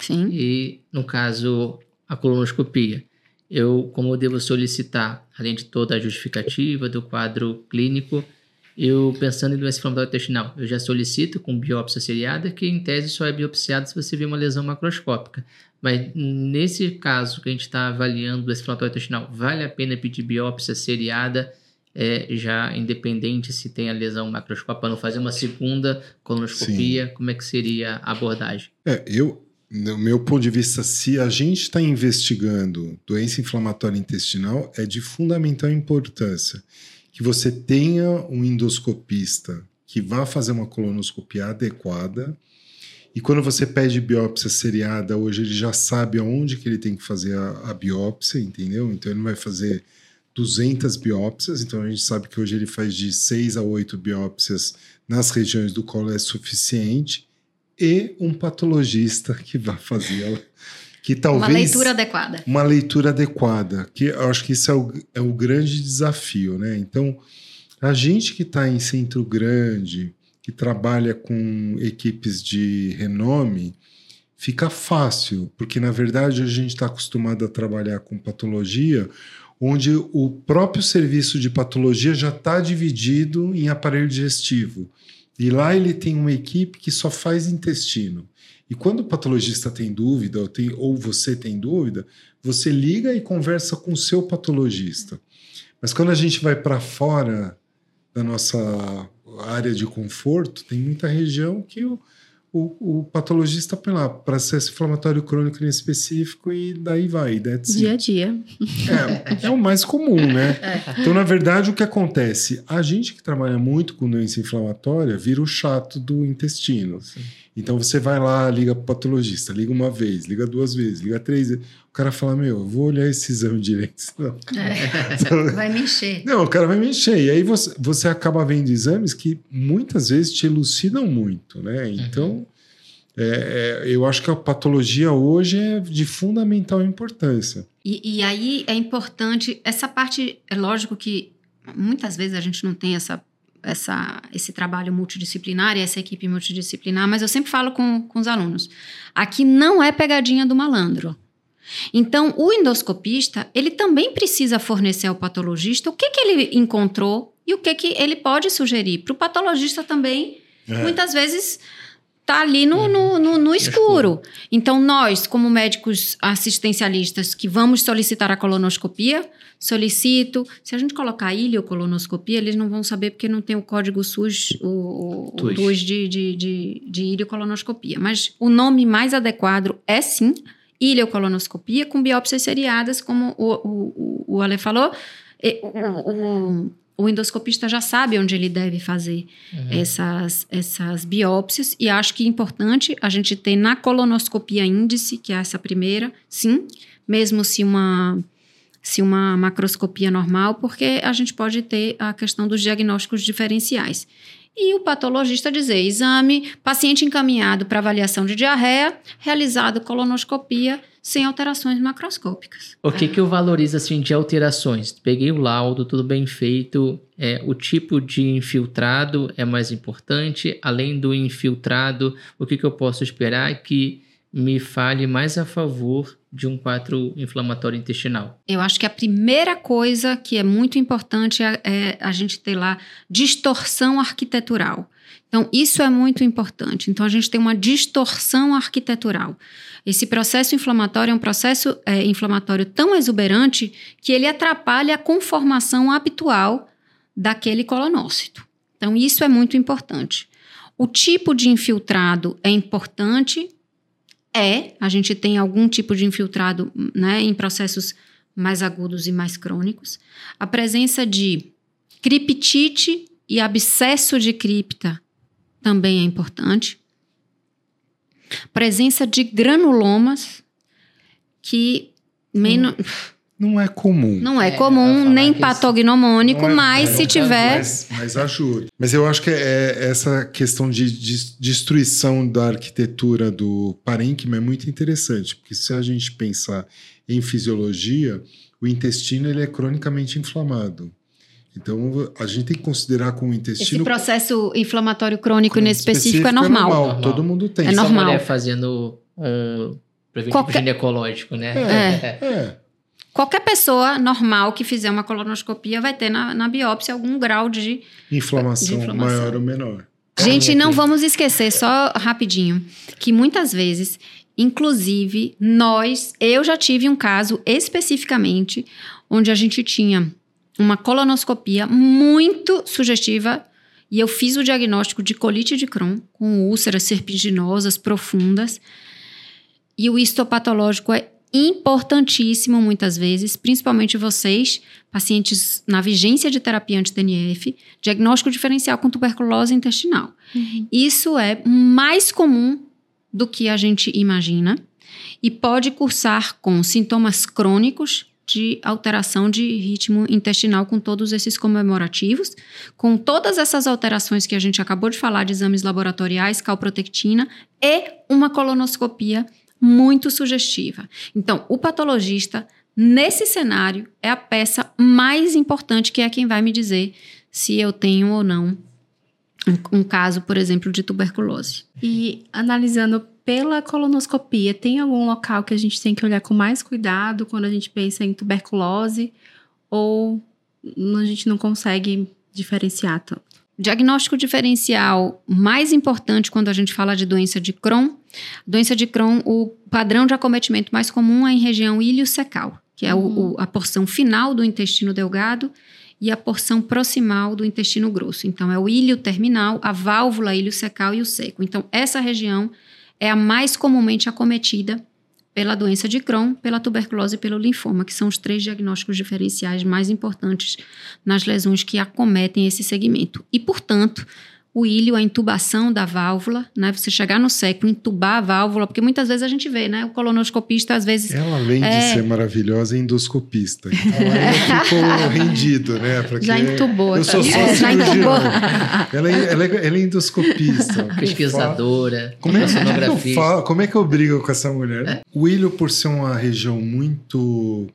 Sim. e, no caso, a colonoscopia. Eu, como eu devo solicitar, além de toda a justificativa do quadro clínico, eu pensando em doença inflamatória intestinal, eu já solicito com biópsia seriada, que em tese só é biopsiado se você vê uma lesão macroscópica. Mas nesse caso que a gente está avaliando doença inflamatória intestinal, vale a pena pedir biópsia seriada, é, já independente se tem a lesão macroscópica, para não fazer uma segunda colonoscopia? Como é que seria a abordagem? É, eu, no meu ponto de vista, se a gente está investigando doença inflamatória intestinal, é de fundamental importância que você tenha um endoscopista que vá fazer uma colonoscopia adequada. E quando você pede biópsia seriada, hoje ele já sabe aonde que ele tem que fazer a, a biópsia, entendeu? Então ele não vai fazer 200 biópsias, então a gente sabe que hoje ele faz de 6 a 8 biópsias nas regiões do colo é suficiente e um patologista que vai fazer ela. Que talvez, uma leitura adequada. Uma leitura adequada, que eu acho que isso é o, é o grande desafio, né? Então, a gente que está em centro grande, que trabalha com equipes de renome, fica fácil, porque na verdade a gente está acostumado a trabalhar com patologia, onde o próprio serviço de patologia já está dividido em aparelho digestivo. E lá ele tem uma equipe que só faz intestino. E quando o patologista tem dúvida, ou, tem, ou você tem dúvida, você liga e conversa com o seu patologista. Mas quando a gente vai para fora da nossa área de conforto, tem muita região que o, o, o patologista põe lá processo inflamatório crônico em específico e daí vai. Dia a dia. É, é o mais comum, né? É. Então, na verdade, o que acontece? A gente que trabalha muito com doença inflamatória vira o chato do intestino. Sim. Então você vai lá, liga para o patologista, liga uma vez, liga duas vezes, liga três vezes. O cara fala: Meu, eu vou olhar esse exame direito. Não. É. vai me encher. Não, o cara vai me encher. E aí você, você acaba vendo exames que muitas vezes te elucidam muito, né? Então, uhum. é, é, eu acho que a patologia hoje é de fundamental importância. E, e aí é importante, essa parte, é lógico que muitas vezes a gente não tem essa essa, esse trabalho multidisciplinar e essa equipe multidisciplinar, mas eu sempre falo com, com os alunos: aqui não é pegadinha do malandro. Então, o endoscopista, ele também precisa fornecer ao patologista o que, que ele encontrou e o que, que ele pode sugerir. Para o patologista também, é. muitas vezes, tá ali no, no, no, no escuro. Então, nós, como médicos assistencialistas que vamos solicitar a colonoscopia, solicito. Se a gente colocar ilio-colonoscopia, eles não vão saber porque não tem o código SUS, o, o DUS de, de, de, de ilio-colonoscopia. Mas o nome mais adequado é sim ilio-colonoscopia com biópsias seriadas, como o, o, o Ale falou. O, o, o endoscopista já sabe onde ele deve fazer uhum. essas, essas biópsias, e acho que é importante a gente ter na colonoscopia índice, que é essa primeira, sim, mesmo se uma, se uma macroscopia normal, porque a gente pode ter a questão dos diagnósticos diferenciais. E o patologista dizer: exame, paciente encaminhado para avaliação de diarreia, realizado colonoscopia sem alterações macroscópicas. O que, que eu valorizo assim de alterações? Peguei o laudo, tudo bem feito. É, o tipo de infiltrado é mais importante. Além do infiltrado, o que, que eu posso esperar que me fale mais a favor de um quadro inflamatório intestinal? Eu acho que a primeira coisa que é muito importante é, é a gente ter lá distorção arquitetural. Então, isso é muito importante. Então, a gente tem uma distorção arquitetural. Esse processo inflamatório é um processo é, inflamatório tão exuberante que ele atrapalha a conformação habitual daquele colonócito. Então, isso é muito importante. O tipo de infiltrado é importante. É, a gente tem algum tipo de infiltrado né, em processos mais agudos e mais crônicos. A presença de criptite e abscesso de cripta também é importante. Presença de granulomas, que menos. Não é comum. Não é, é comum, nem patognomônico, é, mas se tiver. Mas, mas, ajuda. Mas eu acho que é, essa questão de, de, destruição da arquitetura do parênquima é muito interessante, porque se a gente pensar em fisiologia, o intestino ele é cronicamente inflamado. Então, a gente tem que considerar com o intestino. Esse processo inflamatório crônico nesse específico, é normal. é normal. normal. Todo mundo tem. É normal. mulher fazendo um preventivo Qualquer... ginecológico, né? É. é. é. Qualquer pessoa normal que fizer uma colonoscopia vai ter na, na biópsia algum grau de inflamação, de inflamação. maior ou menor. Gente, não vamos esquecer, só rapidinho, que muitas vezes, inclusive, nós, eu já tive um caso especificamente onde a gente tinha uma colonoscopia muito sugestiva e eu fiz o diagnóstico de colite de Crohn com úlceras serpiginosas profundas. E o histopatológico é importantíssimo muitas vezes, principalmente vocês, pacientes na vigência de terapia anti-TNF, diagnóstico diferencial com tuberculose intestinal. Uhum. Isso é mais comum do que a gente imagina e pode cursar com sintomas crônicos de alteração de ritmo intestinal com todos esses comemorativos, com todas essas alterações que a gente acabou de falar de exames laboratoriais, calprotectina e uma colonoscopia muito sugestiva. Então, o patologista nesse cenário é a peça mais importante que é quem vai me dizer se eu tenho ou não um, um caso, por exemplo, de tuberculose. E analisando pela colonoscopia, tem algum local que a gente tem que olhar com mais cuidado quando a gente pensa em tuberculose? Ou a gente não consegue diferenciar tanto? Diagnóstico diferencial mais importante quando a gente fala de doença de Crohn. Doença de Crohn, o padrão de acometimento mais comum é em região ilho-secal, que é uhum. o, a porção final do intestino delgado e a porção proximal do intestino grosso. Então, é o ilho terminal, a válvula ilho-secal e o seco. Então, essa região é a mais comumente acometida pela doença de Crohn, pela tuberculose e pelo linfoma, que são os três diagnósticos diferenciais mais importantes nas lesões que acometem esse segmento. E, portanto, o ilho, a intubação da válvula, né? Você chegar no seco, entubar a válvula, porque muitas vezes a gente vê, né? O colonoscopista às vezes. Ela, além é... de ser maravilhosa, é endoscopista. Então ela ficou rendido, né? Porque já entubou. Eu sou só é. Ela é, ela, é, ela é endoscopista. Pesquisadora. Como é, que eu falo, como é que eu brigo com essa mulher? É. O ilho, por ser uma região muito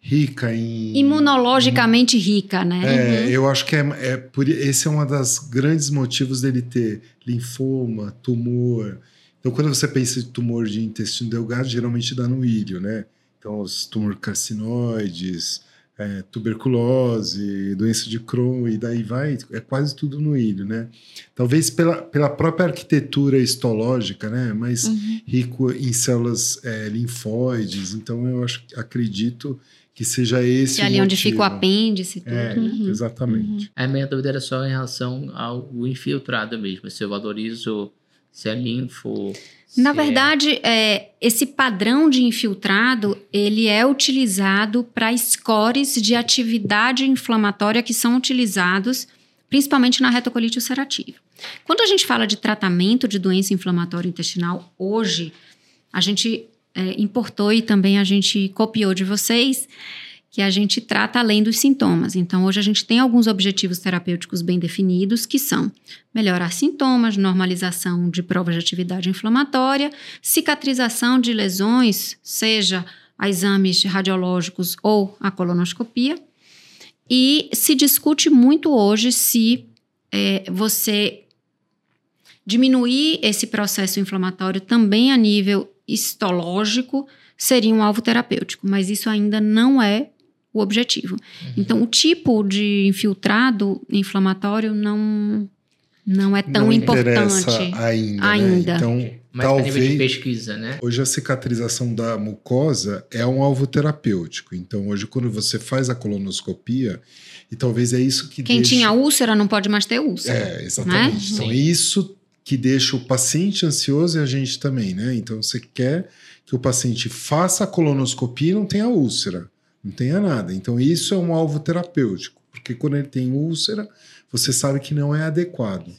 rica em. Imunologicamente rica, né? É, uhum. eu acho que é, é por, esse é um dos grandes motivos dele ter linfoma, tumor. Então, quando você pensa em tumor de intestino delgado, geralmente dá no ilho, né? Então, os tumores carcinoides, é, tuberculose, doença de Crohn, e daí vai, é quase tudo no ilho, né? Talvez pela, pela própria arquitetura histológica, né? Mais uhum. rico em células é, linfóides. Então, eu acho, acredito que seja esse que é ali motivo. onde fica o apêndice tudo. É, uhum. Exatamente. Uhum. A minha dúvida era só em relação ao infiltrado mesmo, se eu valorizo se é linfo... Na é verdade, é, esse padrão de infiltrado, ele é utilizado para scores de atividade inflamatória que são utilizados principalmente na retocolite ulcerativa. Quando a gente fala de tratamento de doença inflamatória intestinal, hoje, a gente é, importou e também a gente copiou de vocês, que a gente trata além dos sintomas. Então, hoje a gente tem alguns objetivos terapêuticos bem definidos, que são melhorar sintomas, normalização de provas de atividade inflamatória, cicatrização de lesões, seja a exames radiológicos ou a colonoscopia. E se discute muito hoje se é, você diminuir esse processo inflamatório também a nível histológico seria um alvo terapêutico, mas isso ainda não é o objetivo. Uhum. Então, o tipo de infiltrado inflamatório não não é tão não importante ainda. ainda. Né? Então, mas talvez nível de pesquisa, né? Hoje a cicatrização da mucosa é um alvo terapêutico. Então, hoje quando você faz a colonoscopia, e talvez é isso que Quem deixa... tinha úlcera não pode mais ter úlcera. É, exatamente. Né? Então, Sim. isso que deixa o paciente ansioso e a gente também, né? Então você quer que o paciente faça a colonoscopia e não tenha úlcera, não tenha nada. Então isso é um alvo terapêutico, porque quando ele tem úlcera, você sabe que não é adequado.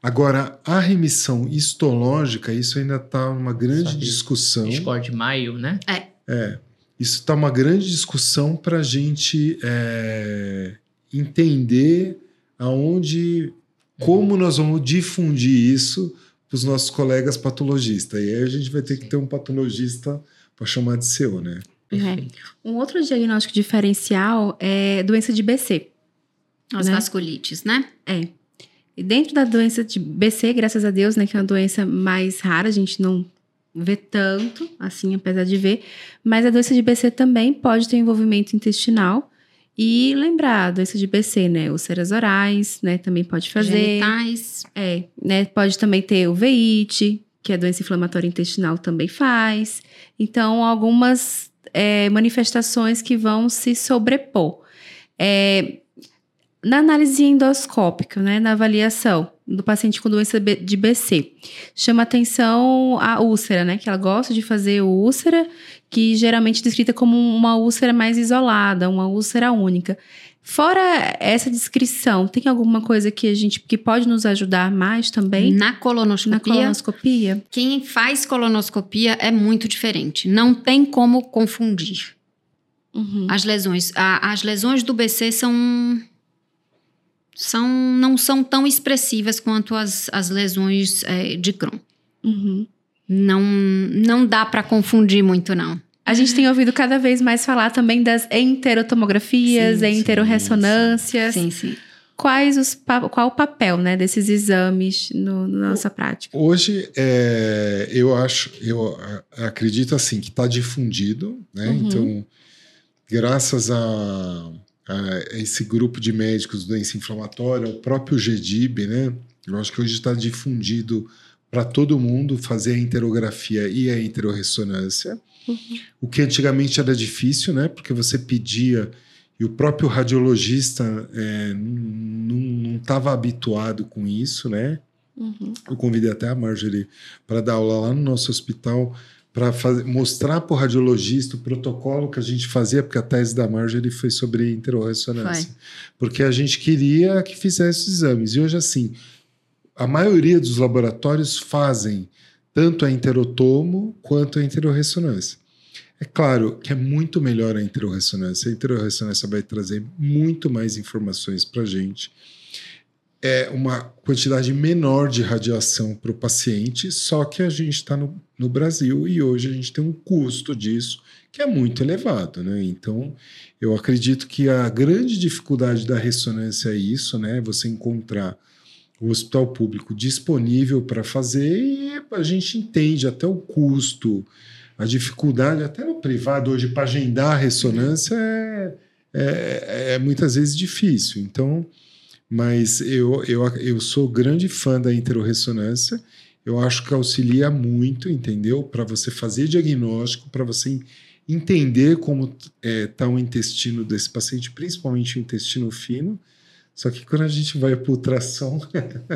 Agora, a remissão histológica, isso ainda está uma grande discussão. Score de maio, né? É. É. Isso está uma grande discussão para a gente é, entender aonde como nós vamos difundir isso para os nossos colegas patologistas? E aí a gente vai ter que ter um patologista para chamar de seu, né? É. Um outro diagnóstico diferencial é doença de BC. As né? vasculites, né? É. E dentro da doença de BC, graças a Deus, né, que é uma doença mais rara, a gente não vê tanto, assim, apesar de ver, mas a doença de BC também pode ter envolvimento intestinal e lembrar, doença de BC, né? Úlceras orais, né? Também pode fazer. Genitais. É, né? Pode também ter uveíte, que é doença inflamatória intestinal também faz. Então, algumas é, manifestações que vão se sobrepor. É, na análise endoscópica, né? Na avaliação do paciente com doença de BC, chama atenção a úlcera, né? Que ela gosta de fazer úlcera que geralmente é descrita como uma úlcera mais isolada, uma úlcera única. Fora essa descrição, tem alguma coisa que a gente que pode nos ajudar mais também? Na colonoscopia, Na colonoscopia? quem faz colonoscopia é muito diferente. Não tem como confundir Uhum. as lesões. A- as lesões do BC são, são não são tão expressivas quanto as, as lesões eh, de Crohn. Uhum. Não, não dá para confundir muito, não. A gente tem ouvido cada vez mais falar também das enterotomografias, Sim, sim, enterorressonâncias. Sim, sim. Quais os qual o papel né, desses exames no- na nossa prática? Hoje, é, eu acho, eu acredito assim, que está difundido, né? Uhum. Então, graças a, a esse grupo de médicos de doença inflamatória, o próprio GDIB, né? Eu acho que hoje está difundido para todo mundo fazer a interografia e a interorressonância. O que antigamente era difícil, né? Porque você pedia e o próprio radiologista é, não estava habituado com isso, né? Uhum. Eu convidei até a Marjorie para dar aula lá no nosso hospital para mostrar para o radiologista o protocolo que a gente fazia, porque a tese da Marjorie foi sobre interorressonância. Porque a gente queria que fizesse os exames. E hoje, assim, a maioria dos laboratórios fazem tanto a interotomo quanto a interorressonância. É claro que é muito melhor a interorressonância. A interorressonância vai trazer muito mais informações para a gente é uma quantidade menor de radiação para o paciente, só que a gente está no, no Brasil e hoje a gente tem um custo disso que é muito elevado, né? Então, eu acredito que a grande dificuldade da ressonância é isso, né? Você encontrar o hospital público disponível para fazer e a gente entende até o custo, a dificuldade, até no privado hoje para agendar a ressonância é, é, é muitas vezes difícil. Então, mas eu, eu, eu sou grande fã da interorressonância. Eu acho que auxilia muito, entendeu? Para você fazer diagnóstico, para você entender como está o intestino desse paciente, principalmente o intestino fino. Só que quando a gente vai para ultrassom,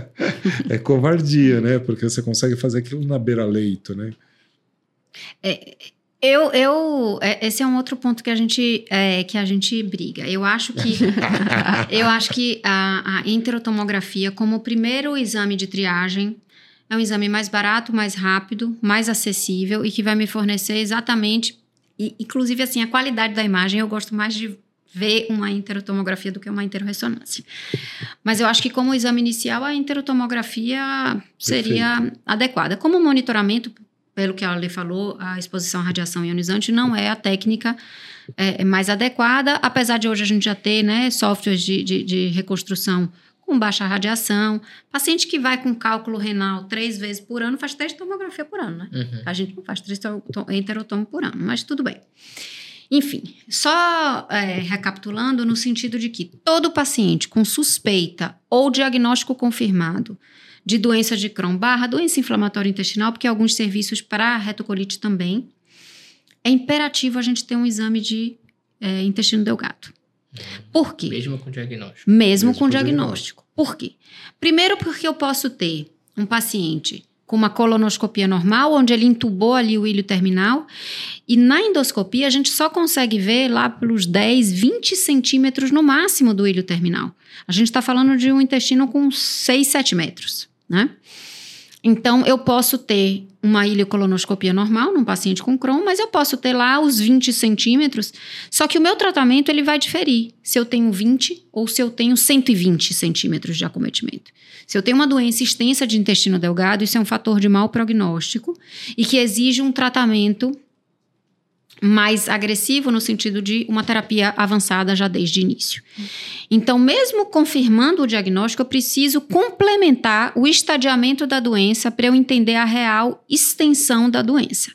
é covardia, né? Porque você consegue fazer aquilo na beira-leito, né? Eu, eu, é, esse é um outro ponto que a gente, é, que a gente briga. Eu acho que, eu acho que a, a enterotomografia, como primeiro exame de triagem, é um exame mais barato, mais rápido, mais acessível e que vai me fornecer exatamente, e, inclusive assim, a qualidade da imagem. Eu gosto mais de ver uma enterotomografia do que uma enterorressonância. Mas eu acho que como exame inicial, a enterotomografia seria adequada. Como monitoramento, pelo que a Ale falou, a exposição à radiação ionizante não é a técnica é, mais adequada, apesar de hoje a gente já ter né, softwares de, de, de reconstrução com baixa radiação. Paciente que vai com cálculo renal três vezes por ano faz três tomografia por ano, né? Uhum. A gente não faz três to- to- enterotomo por ano, mas tudo bem. Enfim, só é, recapitulando no sentido de que todo paciente com suspeita ou diagnóstico confirmado de doença de Crohn barra doença inflamatória intestinal, porque alguns serviços para retocolite também, é imperativo a gente ter um exame de é, intestino delgado. Por quê? Mesmo com diagnóstico. Mesmo, Mesmo com com diagnóstico. Por quê? Primeiro, porque eu posso ter um paciente com uma colonoscopia normal, onde ele entubou ali o ilho terminal, e na endoscopia a gente só consegue ver lá pelos 10, 20 centímetros no máximo do ilho terminal. A gente está falando de um intestino com 6, 7 metros, né? Então, eu posso ter uma ileocolonoscopia normal num paciente com Crohn, mas eu posso ter lá os 20 centímetros, só que o meu tratamento ele vai diferir se eu tenho 20 ou se eu tenho 120 centímetros de acometimento. Se eu tenho uma doença extensa de intestino delgado, isso é um fator de mau prognóstico e que exige um tratamento mais agressivo no sentido de uma terapia avançada já desde o início. Então, mesmo confirmando o diagnóstico, eu preciso complementar o estadiamento da doença para eu entender a real extensão da doença.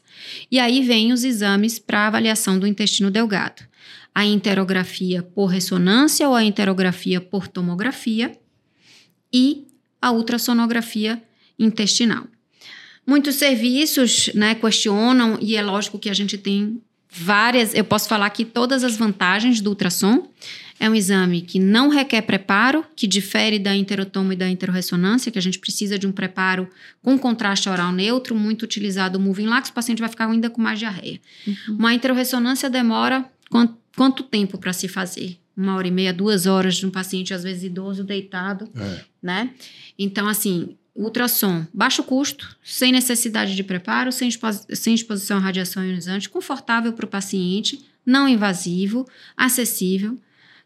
E aí vem os exames para avaliação do intestino delgado. A interografia por ressonância ou a interografia por tomografia e a ultrassonografia intestinal. Muitos serviços né, questionam, e é lógico que a gente tem várias, eu posso falar aqui todas as vantagens do ultrassom. É um exame que não requer preparo, que difere da interotomo e da interorressonância, que a gente precisa de um preparo com contraste oral neutro, muito utilizado o moving lax, o paciente vai ficar ainda com mais diarreia. Uma interorressonância demora quanto, quanto tempo para se fazer? uma hora e meia, duas horas de um paciente, às vezes idoso, deitado, É. né? Então, assim, ultrassom, baixo custo, sem necessidade de preparo, sem, expo sem exposição à radiação ionizante, confortável para o paciente, não invasivo, acessível,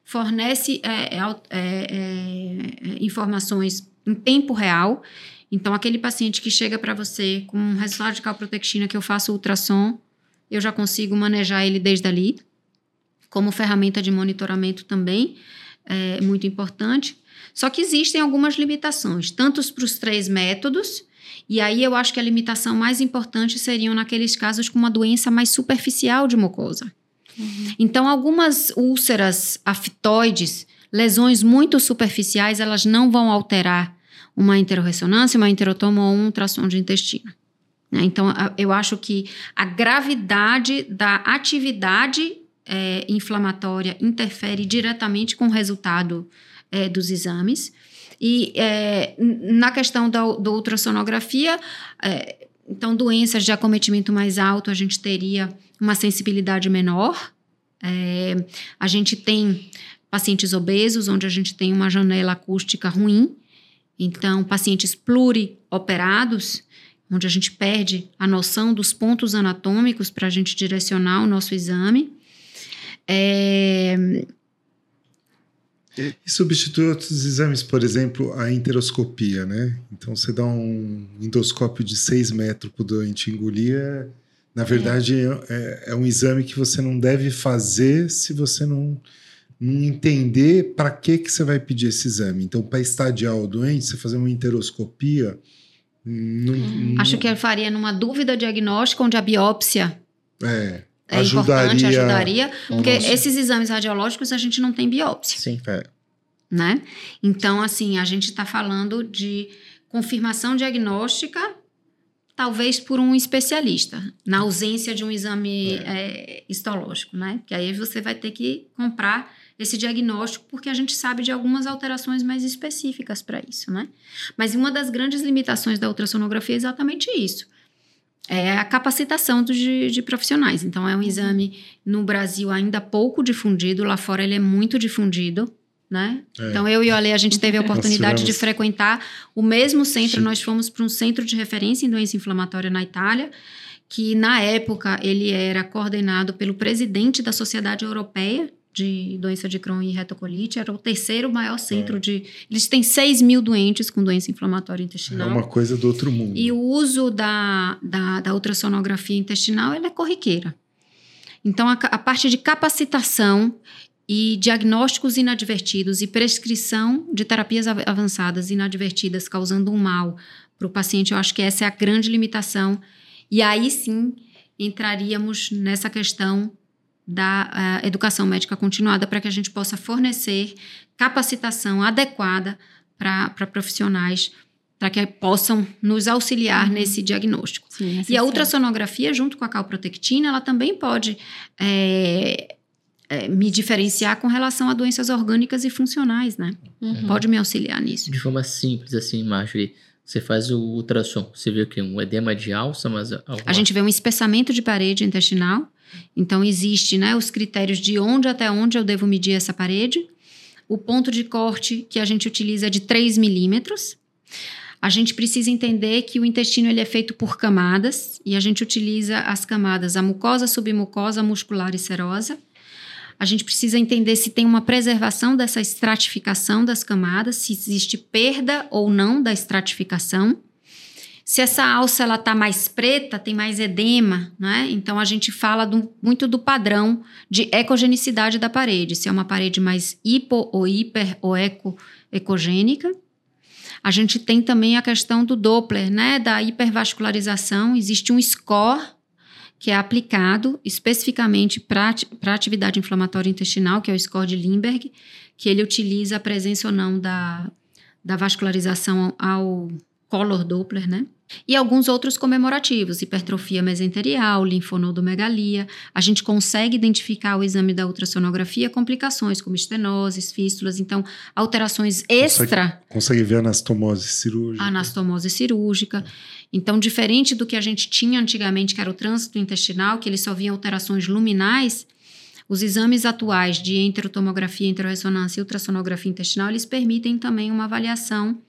fornece é, é, é, informações em tempo real. Então, aquele paciente que chega para você com um resultado de calprotectina que eu faço ultrassom, eu já consigo manejar ele desde ali. Como ferramenta de monitoramento também, é muito importante. Só que existem algumas limitações, tanto para os três métodos, e aí eu acho que a limitação mais importante seriam naqueles casos com uma doença mais superficial de mucosa. Uhum. Então, algumas úlceras aftoides, lesões muito superficiais, elas não vão alterar uma interorressonância, uma interotoma ou um ultrassom de intestino. Né? Então, eu acho que a gravidade da atividade é, inflamatória interfere diretamente com o resultado é, dos exames. E é, na questão da, da ultrassonografia, é, então, doenças de acometimento mais alto, a gente teria uma sensibilidade menor. É, a gente tem pacientes obesos, onde a gente tem uma janela acústica ruim. Então, pacientes plurioperados, onde a gente perde a noção dos pontos anatômicos para a gente direcionar o nosso exame. É... E substitui outros exames, por exemplo, a enteroscopia, né? Então, você dá um endoscópio de 6 metros para o doente engolir, é, na verdade, é. É, é. um exame que você não deve fazer se você não, não entender para que, que você vai pedir esse exame. Então, para estadiar o doente, você fazer uma enteroscopia... Não, hum. Acho que eu faria numa dúvida diagnóstica, onde a biópsia... É é ajudaria, importante, ajudaria, porque nosso... esses exames radiológicos a gente não tem biópsia. Sim. É. Né? Então, assim, a gente está falando de confirmação diagnóstica, talvez por um especialista, na ausência de um exame é. É, histológico, né? Que aí você vai ter que comprar esse diagnóstico, porque a gente sabe de algumas alterações mais específicas para isso, né? Mas uma das grandes limitações da ultrassonografia é exatamente isso é a capacitação de, de, profissionais. Então, é um exame no Brasil ainda pouco difundido, lá fora ele é muito difundido. Né? É. Então, eu e o Ale, a gente teve a oportunidade de frequentar o mesmo centro. Sim. Nós fomos para um centro de referência em doença inflamatória na Itália, que na época ele era coordenado pelo presidente da Sociedade Europeia de doença de Crohn e retocolite, era o terceiro maior centro é. de. Eles têm 6 mil doentes com doença inflamatória intestinal. É uma coisa do outro mundo. E o uso da, da, da ultrassonografia intestinal ela é corriqueira. Então, a, a parte de capacitação e diagnósticos inadvertidos e prescrição de terapias avançadas inadvertidas causando um mal para o paciente, eu acho que essa é a grande limitação. E aí sim entraríamos nessa questão da uh, educação médica continuada para que a gente possa fornecer capacitação adequada para profissionais para que possam nos auxiliar uhum. nesse diagnóstico. Sim, e a ultrassonografia, junto com a calprotectina, ela também pode é, é, me diferenciar com relação a doenças orgânicas e funcionais, né? Uhum. Pode me auxiliar nisso. De forma simples, assim, Marjorie, você faz o ultrassom, você vê o quê? Um edema de alça, mas... Alguma... A gente vê um espessamento de parede intestinal, então, existe né, os critérios de onde até onde eu devo medir essa parede. O ponto de corte que a gente utiliza é de 3 milímetros. A gente precisa entender que o intestino ele é feito por camadas e a gente utiliza as camadas, a mucosa, submucosa, muscular e serosa. A gente precisa entender se tem uma preservação dessa estratificação das camadas, se existe perda ou não da estratificação. Se essa alça ela tá mais preta, tem mais edema, né? Então a gente fala do, muito do padrão de ecogenicidade da parede, se é uma parede mais hipo ou hiper ou eco ecogênica. A gente tem também a questão do Doppler, né, da hipervascularização. Existe um score que é aplicado especificamente para atividade inflamatória intestinal, que é o score de Limberg, que ele utiliza a presença ou não da, da vascularização ao color Doppler, né? E alguns outros comemorativos, hipertrofia mesenterial, linfonodomegalia. A gente consegue identificar o exame da ultrassonografia complicações como estenoses, fístulas, então alterações extra. Consegue, consegue ver anastomose cirúrgica. Anastomose cirúrgica. Então, diferente do que a gente tinha antigamente, que era o trânsito intestinal, que ele só via alterações luminais, Os exames atuais de enterotomografia, enteroressonância e ultrassonografia intestinal, eles permitem também uma avaliação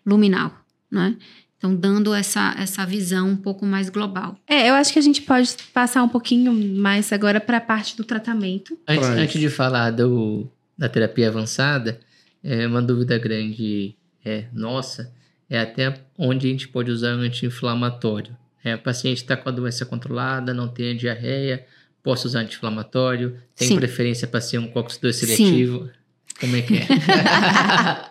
extraluminal, né? Então, dando essa, essa visão um pouco mais global. É, eu acho que a gente pode passar um pouquinho mais agora para a parte do tratamento. Antes, antes, de falar do, da terapia avançada, é uma dúvida grande é nossa, é até onde a gente pode usar anti-inflamatório. É, o paciente está com a doença controlada, não tem diarreia, posso usar anti-inflamatório, tem Sim. preferência para ser um COX-2 seletivo? Sim. Como é que é?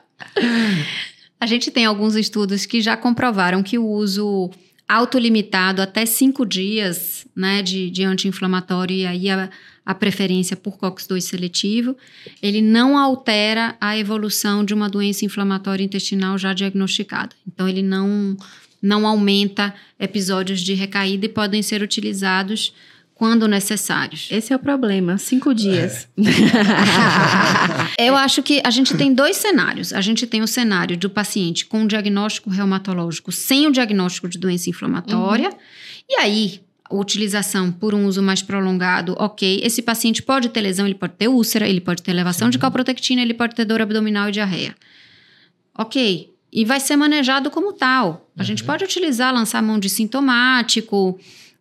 A gente tem alguns estudos que já comprovaram que o uso autolimitado até cinco dias né, de, de anti-inflamatório e aí a, a preferência por COX-2 seletivo, ele não altera a evolução de uma doença inflamatória intestinal já diagnosticada. Então, ele não, não aumenta episódios de recaída e podem ser utilizados quando necessários. Esse é o problema, cinco dias. É. Eu acho que a gente tem dois cenários. A gente tem o cenário do paciente com diagnóstico reumatológico sem o diagnóstico de doença inflamatória. Uhum. E aí, utilização por um uso mais prolongado, ok. Esse paciente pode ter lesão, ele pode ter úlcera, ele pode ter elevação Sim. de calprotectina, ele pode ter dor abdominal e diarreia. Ok. E vai ser manejado como tal. A uhum. gente pode utilizar, lançar mão de sintomático,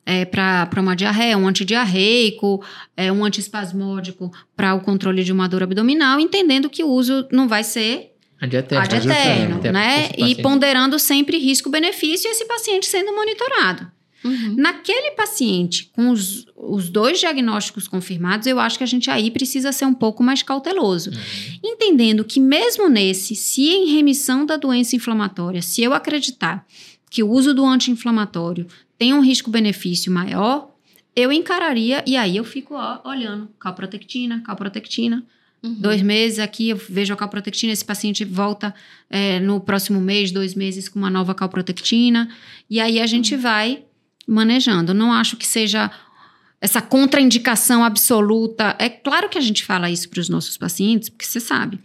é, para uma diarreia, um antidiarreico, é, um antiespasmódico para o controle de uma dor abdominal, entendendo que o uso não vai ser ad eterno, ad eterno né? E ponderando sempre risco-benefício e esse paciente sendo monitorado. Uhum. Naquele paciente com os, os dois diagnósticos confirmados, eu acho que a gente aí precisa ser um pouco mais cauteloso. Uhum. Entendendo que, mesmo nesse, se em remissão da doença inflamatória, se eu acreditar que o uso do anti-inflamatório tem um risco-benefício maior, eu encararia e aí eu fico ó, olhando calprotectina, calprotectina. Uhum. Dois meses aqui, eu vejo a calprotectina, esse paciente volta é, no próximo mês, dois meses, com uma nova calprotectina. E aí a gente uhum. vai manejando. Não acho que seja essa contraindicação absoluta. É claro que a gente fala isso para os nossos pacientes, porque você sabe,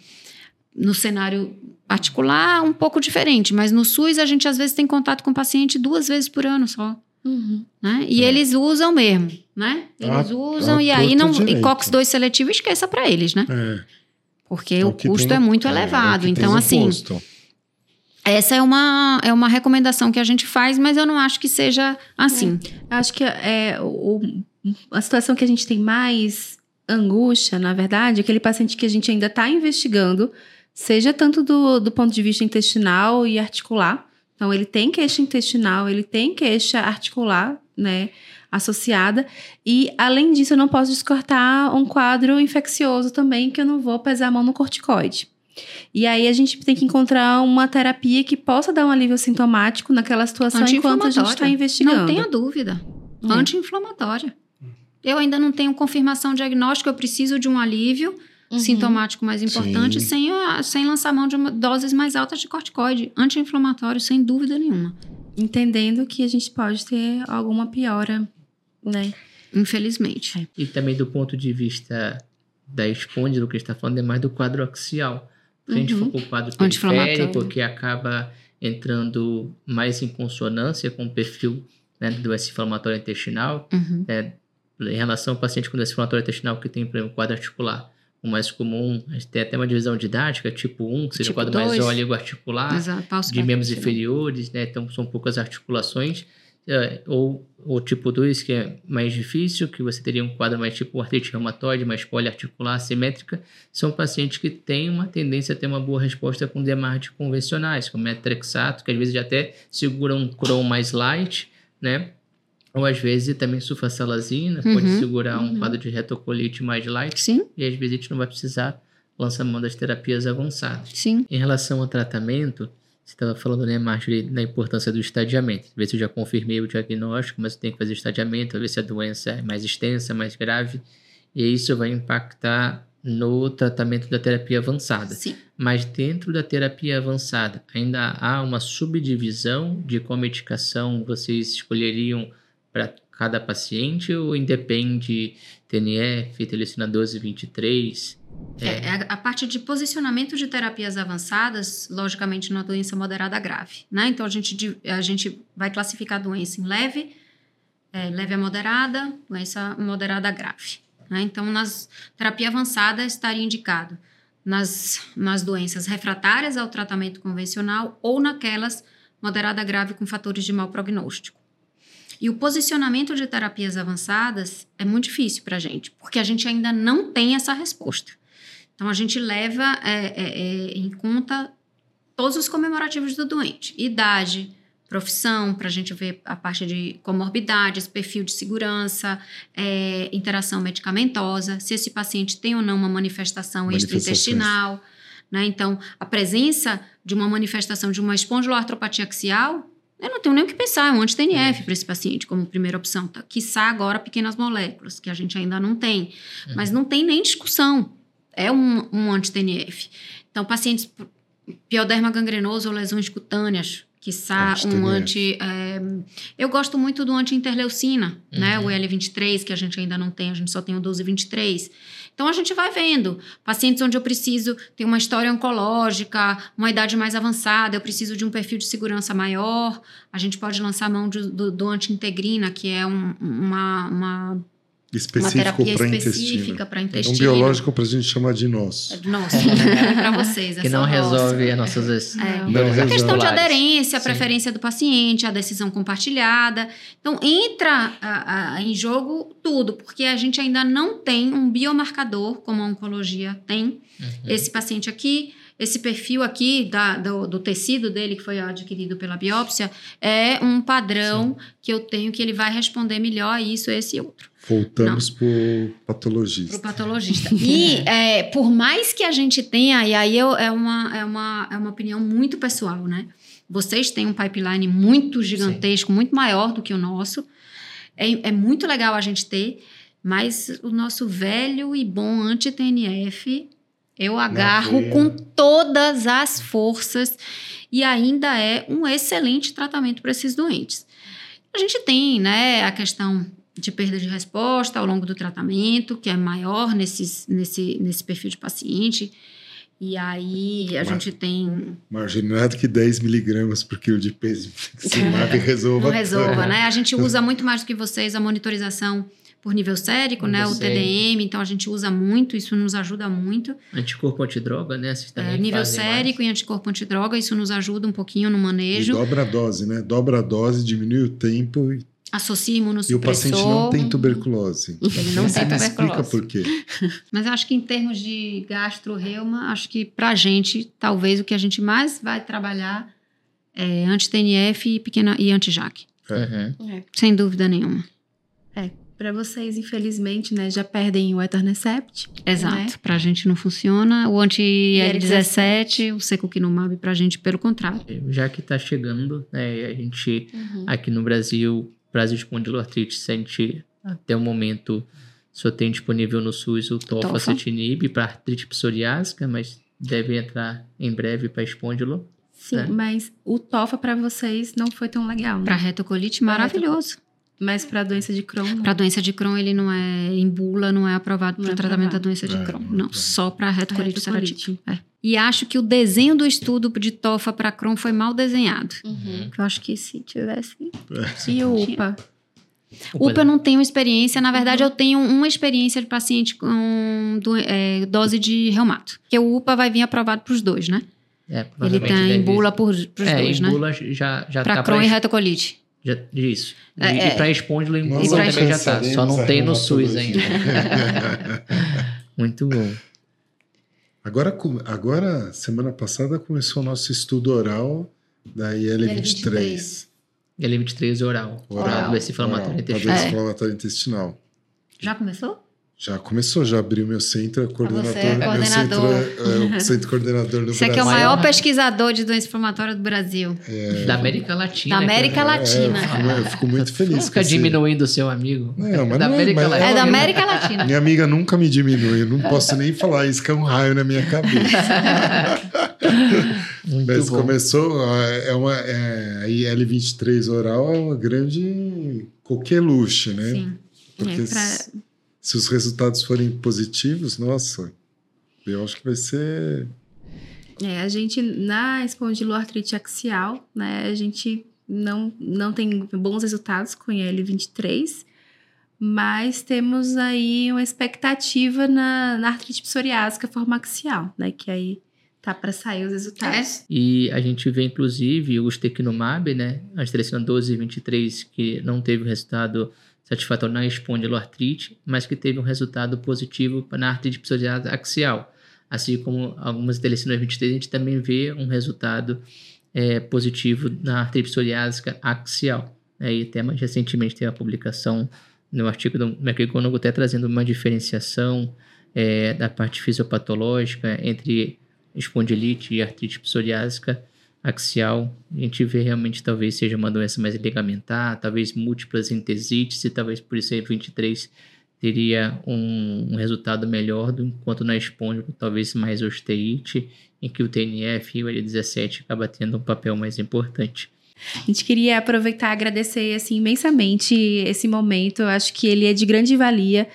no cenário particular, um pouco diferente, mas no SUS a gente às vezes tem contato com o paciente duas vezes por ano só. Uhum. Né? E é. eles usam mesmo, né? Eles a, usam a e aí não. E COX-2 seletivo esqueça para eles, né? É. Porque então, o custo tem, é muito é, elevado. então, assim. Custo. Essa é uma, é uma recomendação que a gente faz, mas eu não acho que seja assim. É. Acho que é, o, a situação que a gente tem mais angústia, na verdade, é aquele paciente que a gente ainda está investigando, seja tanto do, do ponto de vista intestinal e articular. Então, ele tem queixa intestinal, ele tem queixa articular, né? Associada. E, além disso, eu não posso descartar um quadro infeccioso também, que eu não vou pesar a mão no corticoide. E aí a gente tem que encontrar uma terapia que possa dar um alívio sintomático naquela situação enquanto a gente está investigando. Não tenha dúvida. É. Anti-inflamatória. Eu ainda não tenho confirmação diagnóstica, eu preciso de um alívio uhum. sintomático mais importante, sem, sem lançar mão de uma, doses mais altas de corticoide, anti-inflamatório, sem dúvida nenhuma. Entendendo que a gente pode ter alguma piora, né? Infelizmente. É. E também do ponto de vista da espôndilo que está falando, é mais do quadro axial. Se uhum. a gente for para o quadro periférico, que acaba entrando mais em consonância com o perfil né, do doença inflamatória intestinal, uhum. né, em relação ao paciente com doença inflamatória intestinal que tem, exemplo, quadro articular o mais comum, a gente tem até uma divisão didática, tipo 1, que seria tipo o quadro mais óleo-articular, de membros inferiores, né? Então, são poucas articulações. É, ou o tipo 2, que é mais difícil, que você teria um quadro mais tipo artrite reumatoide, mais poliarticular, simétrica, são pacientes que têm uma tendência a ter uma boa resposta com demartes convencionais, como metrexato, que às vezes já até segura um Crohn mais light, né? Ou às vezes também sulfasalazina uhum, pode segurar uhum. um quadro de retocolite mais light. Sim. E às vezes a gente não vai precisar lançar mão das terapias avançadas. Sim. Em relação ao tratamento, você estava falando, né, Marjorie, da importância do estadiamento. Às vezes eu já confirmei o diagnóstico, mas eu tenho que fazer estadiamento, ver se a doença é mais extensa, mais grave. E isso vai impactar no tratamento da terapia avançada. Sim. Mas dentro da terapia avançada, ainda há uma subdivisão de qual medicação vocês escolheriam para cada paciente ou independe TNF, telecina 12 23? É. é, a parte de posicionamento de terapias avançadas, logicamente, numa doença moderada grave, né? Então, a gente, a gente vai classificar a doença em leve, é, leve a moderada, doença moderada grave. Né? Então, nas terapia avançada estaria indicado nas, nas doenças refratárias ao tratamento convencional ou naquelas moderada grave com fatores de mau prognóstico. E o posicionamento de terapias avançadas é muito difícil para a gente, porque a gente ainda não tem essa resposta. Então, a gente leva é, é, é, em conta todos os comemorativos do doente: idade, profissão, para a gente ver a parte de comorbidades, perfil de segurança, é, interação medicamentosa, se esse paciente tem ou não uma manifestação extraintestinal. Né? Então, a presença de uma manifestação de uma espondiloartropatia axial, eu não tenho nem o que pensar, é um anti-TNF para esse paciente, como primeira opção. Tá? Quiçá agora pequenas moléculas, que a gente ainda não tem. Uhum. Mas não tem nem discussão. É um, um anti-TNF. Então, pacientes pioderma gangrenoso ou lesões cutâneas, quiçá um anti. É, eu gosto muito do anti-interleucina, uhum. né? O L23, que a gente ainda não tem, a gente só tem o 1223. Então a gente vai vendo. Pacientes onde eu preciso ter uma história oncológica, uma idade mais avançada, eu preciso de um perfil de segurança maior. A gente pode lançar a mão de, do, do anti-integrina, que é um, uma, uma específico para específica para intestino. Um biológico para a gente chamar de nosso. É nosso, é para vocês. Que não resolve as nossas... É. Não a questão de aderência, a preferência do paciente, a decisão compartilhada. Então, entra a, a, em jogo tudo, porque a gente ainda não tem um biomarcador, como a oncologia tem. Uhum. Esse paciente aqui esse perfil aqui da, do, do, tecido dele, que foi adquirido pela biópsia, é um padrão Sim. que eu tenho que ele vai responder melhor a isso, esse e outro. Voltamos para o patologista. Para o patologista. E é, por mais que a gente tenha, e aí eu, é, uma, é, uma, é uma opinião muito pessoal, né? Vocês têm um pipeline muito gigantesco, Sim. muito maior do que o nosso. É, é muito legal a gente ter, mas o nosso velho e bom anti-TNF eu agarro com todas as forças e ainda é um excelente tratamento para esses doentes. A gente tem, né, a questão de perda de resposta ao longo do tratamento, que é maior nesses, nesse, nesse perfil de paciente. E aí a Mar gente tem. Marginado que 10 miligramas por quilo de peso e resolva. Não resolva, né? A gente usa muito mais do que vocês a monitorização por nível sérico, nível né? O TDM, então a gente usa muito, isso nos ajuda muito. Anticorpo antidroga, né? Vocês também é, nível sérico mais. e anticorpo antidroga, isso nos ajuda um pouquinho no manejo. E dobra a dose, né? Dobra a dose, diminui o tempo. Associa imunossupressor. E o paciente não tem tuberculose. Ele não tem tuberculose. Explica por quê. Mas acho que em termos de gastro-reuma, acho que pra gente, talvez o que a gente mais vai trabalhar é anti-TNF e, pequena, e anti-JAK. É. É. Sem dúvida nenhuma. É, para vocês, infelizmente, né, já perdem o Etanercept. Exato. Né? Para a gente não funciona. O anti-L17, o secukinumab para a gente, pelo contrário. Já que está chegando, né, a gente uhum. aqui no Brasil, Brasil espondiloartrite, sente até o momento só tem disponível no SUS o tofacetinib para artrite psoriásica, mas deve entrar em breve para espondilo. Sim, né? mas o tofa para vocês não foi tão legal, né? Para retocolite, maravilhoso. Mas para doença de Crohn? Para doença de Crohn, ele não é em bula, não é aprovado para o é tratamento da doença de é, Crohn. Não, é. só para retocolite ulcerativa. É. E acho que o desenho do estudo de TOFA para Crohn foi mal desenhado. Uhum. Eu acho que se tivesse. É. E o UPA? UPA eu não tenho experiência, na verdade uhum. eu tenho uma experiência de paciente com do, é, dose de reumato. Porque o UPA vai vir aprovado para os dois, né? É, Ele tem em bula para os é, dois, em né? bula já, já Para tá Crohn pra... e retocolite. Já, isso. E, é, e para espôndilo em Google também já tá. Só não tem no SUS ainda. Muito bom. Agora, agora, semana passada, começou o nosso estudo oral da IL-23. IL-23 oral. Oral. Oral. Doença inflamatória intestinal. Inflamatória intestinal. Já começou? Já começou, já abriu meu centro, coordenador. Você é coordenador. Meu centro é, é o centro coordenador do Você Brasil. Você é o maior pesquisador de doença inflamatória do Brasil. É, da América Latina. Da América é, Latina. eu, fico, eu, fico, muito feliz. Fica diminuindo o seu amigo. Não, mas da não, América mas Latina. É da América Latina. Minha amiga nunca me diminui, eu não posso nem falar isso, que é um raio na minha cabeça. muito mas bom. começou, é uma, é, a IL-23 oral é uma grande coqueluche, né? Sim. Porque é pra se os resultados forem positivos, nossa, eu acho que vai ser. É, a gente, na espondiloartrite axial, né, a gente não, não tem bons resultados com IL-23, mas temos aí uma expectativa na, na artrite psoriásica formaxial, né? Que aí tá para sair os resultados. É. E a gente vê, inclusive, o Stequinomab, né? A estressina 12 e 23, que não teve resultado satisfatório na espondiloartrite, mas que teve um resultado positivo na artrite psoriásica axial. Assim como algumas telecinas 23, a gente também vê um resultado é, positivo na artrite psoriásica axial. Né? E até mais recentemente tem a publicação no artigo do McGonagall até trazendo uma diferenciação é, da parte fisiopatológica entre espondilite e artrite psoriásica axial, a gente vê realmente talvez seja uma doença mais ligamentar, talvez múltiplas entesites, e talvez por isso a 23 teria um, um, resultado melhor, do, enquanto na espôndilo talvez mais osteite, em que o TNF e o L17 acaba tendo um papel mais importante. A gente queria aproveitar e agradecer assim, imensamente esse momento. Eu acho que ele é de grande valia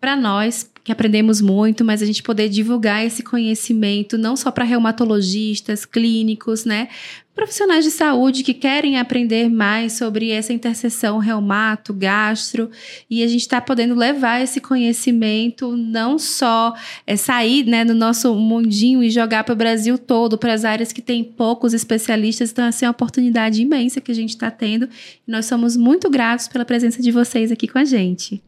para nós, que aprendemos muito, mas a gente poder divulgar esse conhecimento não só para reumatologistas, clínicos, né? Profissionais de saúde que querem aprender mais sobre essa interseção reumato, gastro, e a gente está podendo levar esse conhecimento não só é, sair né, no nosso mundinho e jogar para o Brasil todo, para as áreas que tem poucos especialistas. Então, assim, é uma oportunidade imensa que a gente está tendo. E nós somos muito gratos pela presença de vocês aqui com a gente.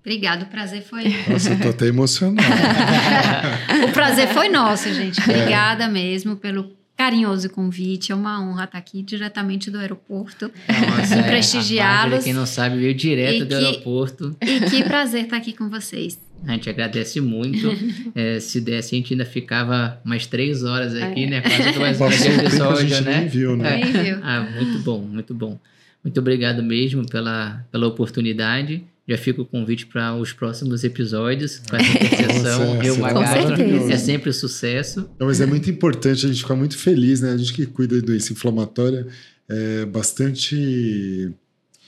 Obrigado, o prazer foi. Nossa, eu tô até emocionado. o prazer foi nosso, gente. Obrigada é. mesmo pelo carinhoso convite. É uma honra estar aqui diretamente do aeroporto. Nossa, é. prestigiá-los. Quem não sabe, veio direto e do que, aeroporto. E que prazer estar aqui com vocês. A gente agradece muito. é, se desse, a gente ainda ficava mais três horas aqui, é. né? Quase duas horas de episódio, né? Nem viu, né? Nem viu. Ah, muito bom, muito bom. Muito obrigado mesmo pela, pela oportunidade. Já fica o convite para os próximos episódios com essa interseção. Magastro é sempre um sucesso. Não, mas é muito importante a gente ficar muito feliz, né? A gente que cuida da doença inflamatória é bastante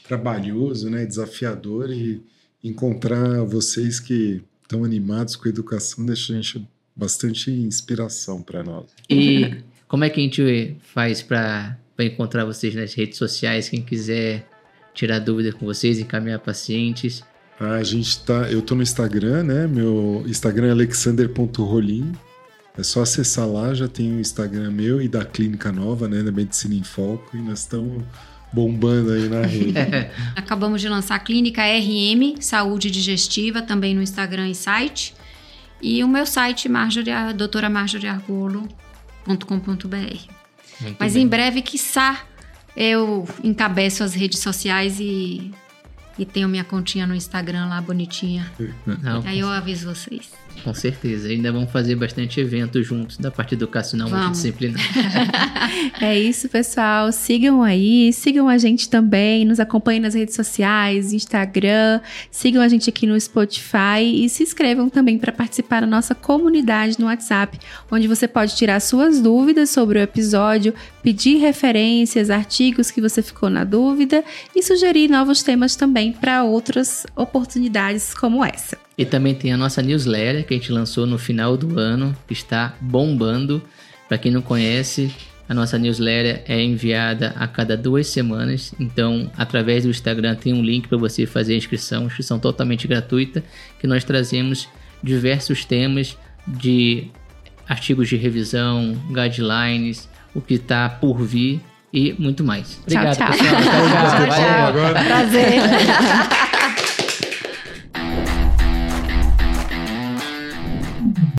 trabalhoso, né? Desafiador e encontrar vocês que estão animados com a educação deixa a gente bastante inspiração para nós. E como é que a gente faz para encontrar vocês nas redes sociais? Quem quiser tirar dúvidas com vocês, encaminhar pacientes. Ah, a gente tá. Eu tô no Instagram, né? Meu Instagram é alexander.rolim. É só acessar lá, já tem o Instagram meu e da Clínica Nova, né? Da Medicina em Foco, e nós estamos bombando aí na rede. Acabamos de lançar a Clínica RM, Saúde Digestiva, também no Instagram e site. E o meu site, Marjorie, doutora Mas bem. em breve, quiçá, eu encabeço as redes sociais e, e tenho minha continha no Instagram lá bonitinha. Não, Aí eu aviso vocês. Com certeza. Ainda vamos fazer bastante eventos juntos da parte educacional vamos. multidisciplinar. é isso, pessoal. Sigam aí, sigam a gente também, nos acompanhem nas redes sociais, Instagram, sigam a gente aqui no Spotify e se inscrevam também para participar da nossa comunidade no WhatsApp, onde você pode tirar suas dúvidas sobre o episódio, pedir referências, artigos que você ficou na dúvida e sugerir novos temas também para outras oportunidades como essa. E também tem a nossa newsletter que a gente lançou no final do ano, que está bombando. Para quem não conhece, a nossa newsletter é enviada a cada duas semanas. Então, através do Instagram tem um link para você fazer a inscrição, inscrição totalmente gratuita, que nós trazemos diversos temas de artigos de revisão, guidelines, o que está por vir e muito mais. Obrigado, tchau, tchau. pessoal. Tchau, tchau. Prazer.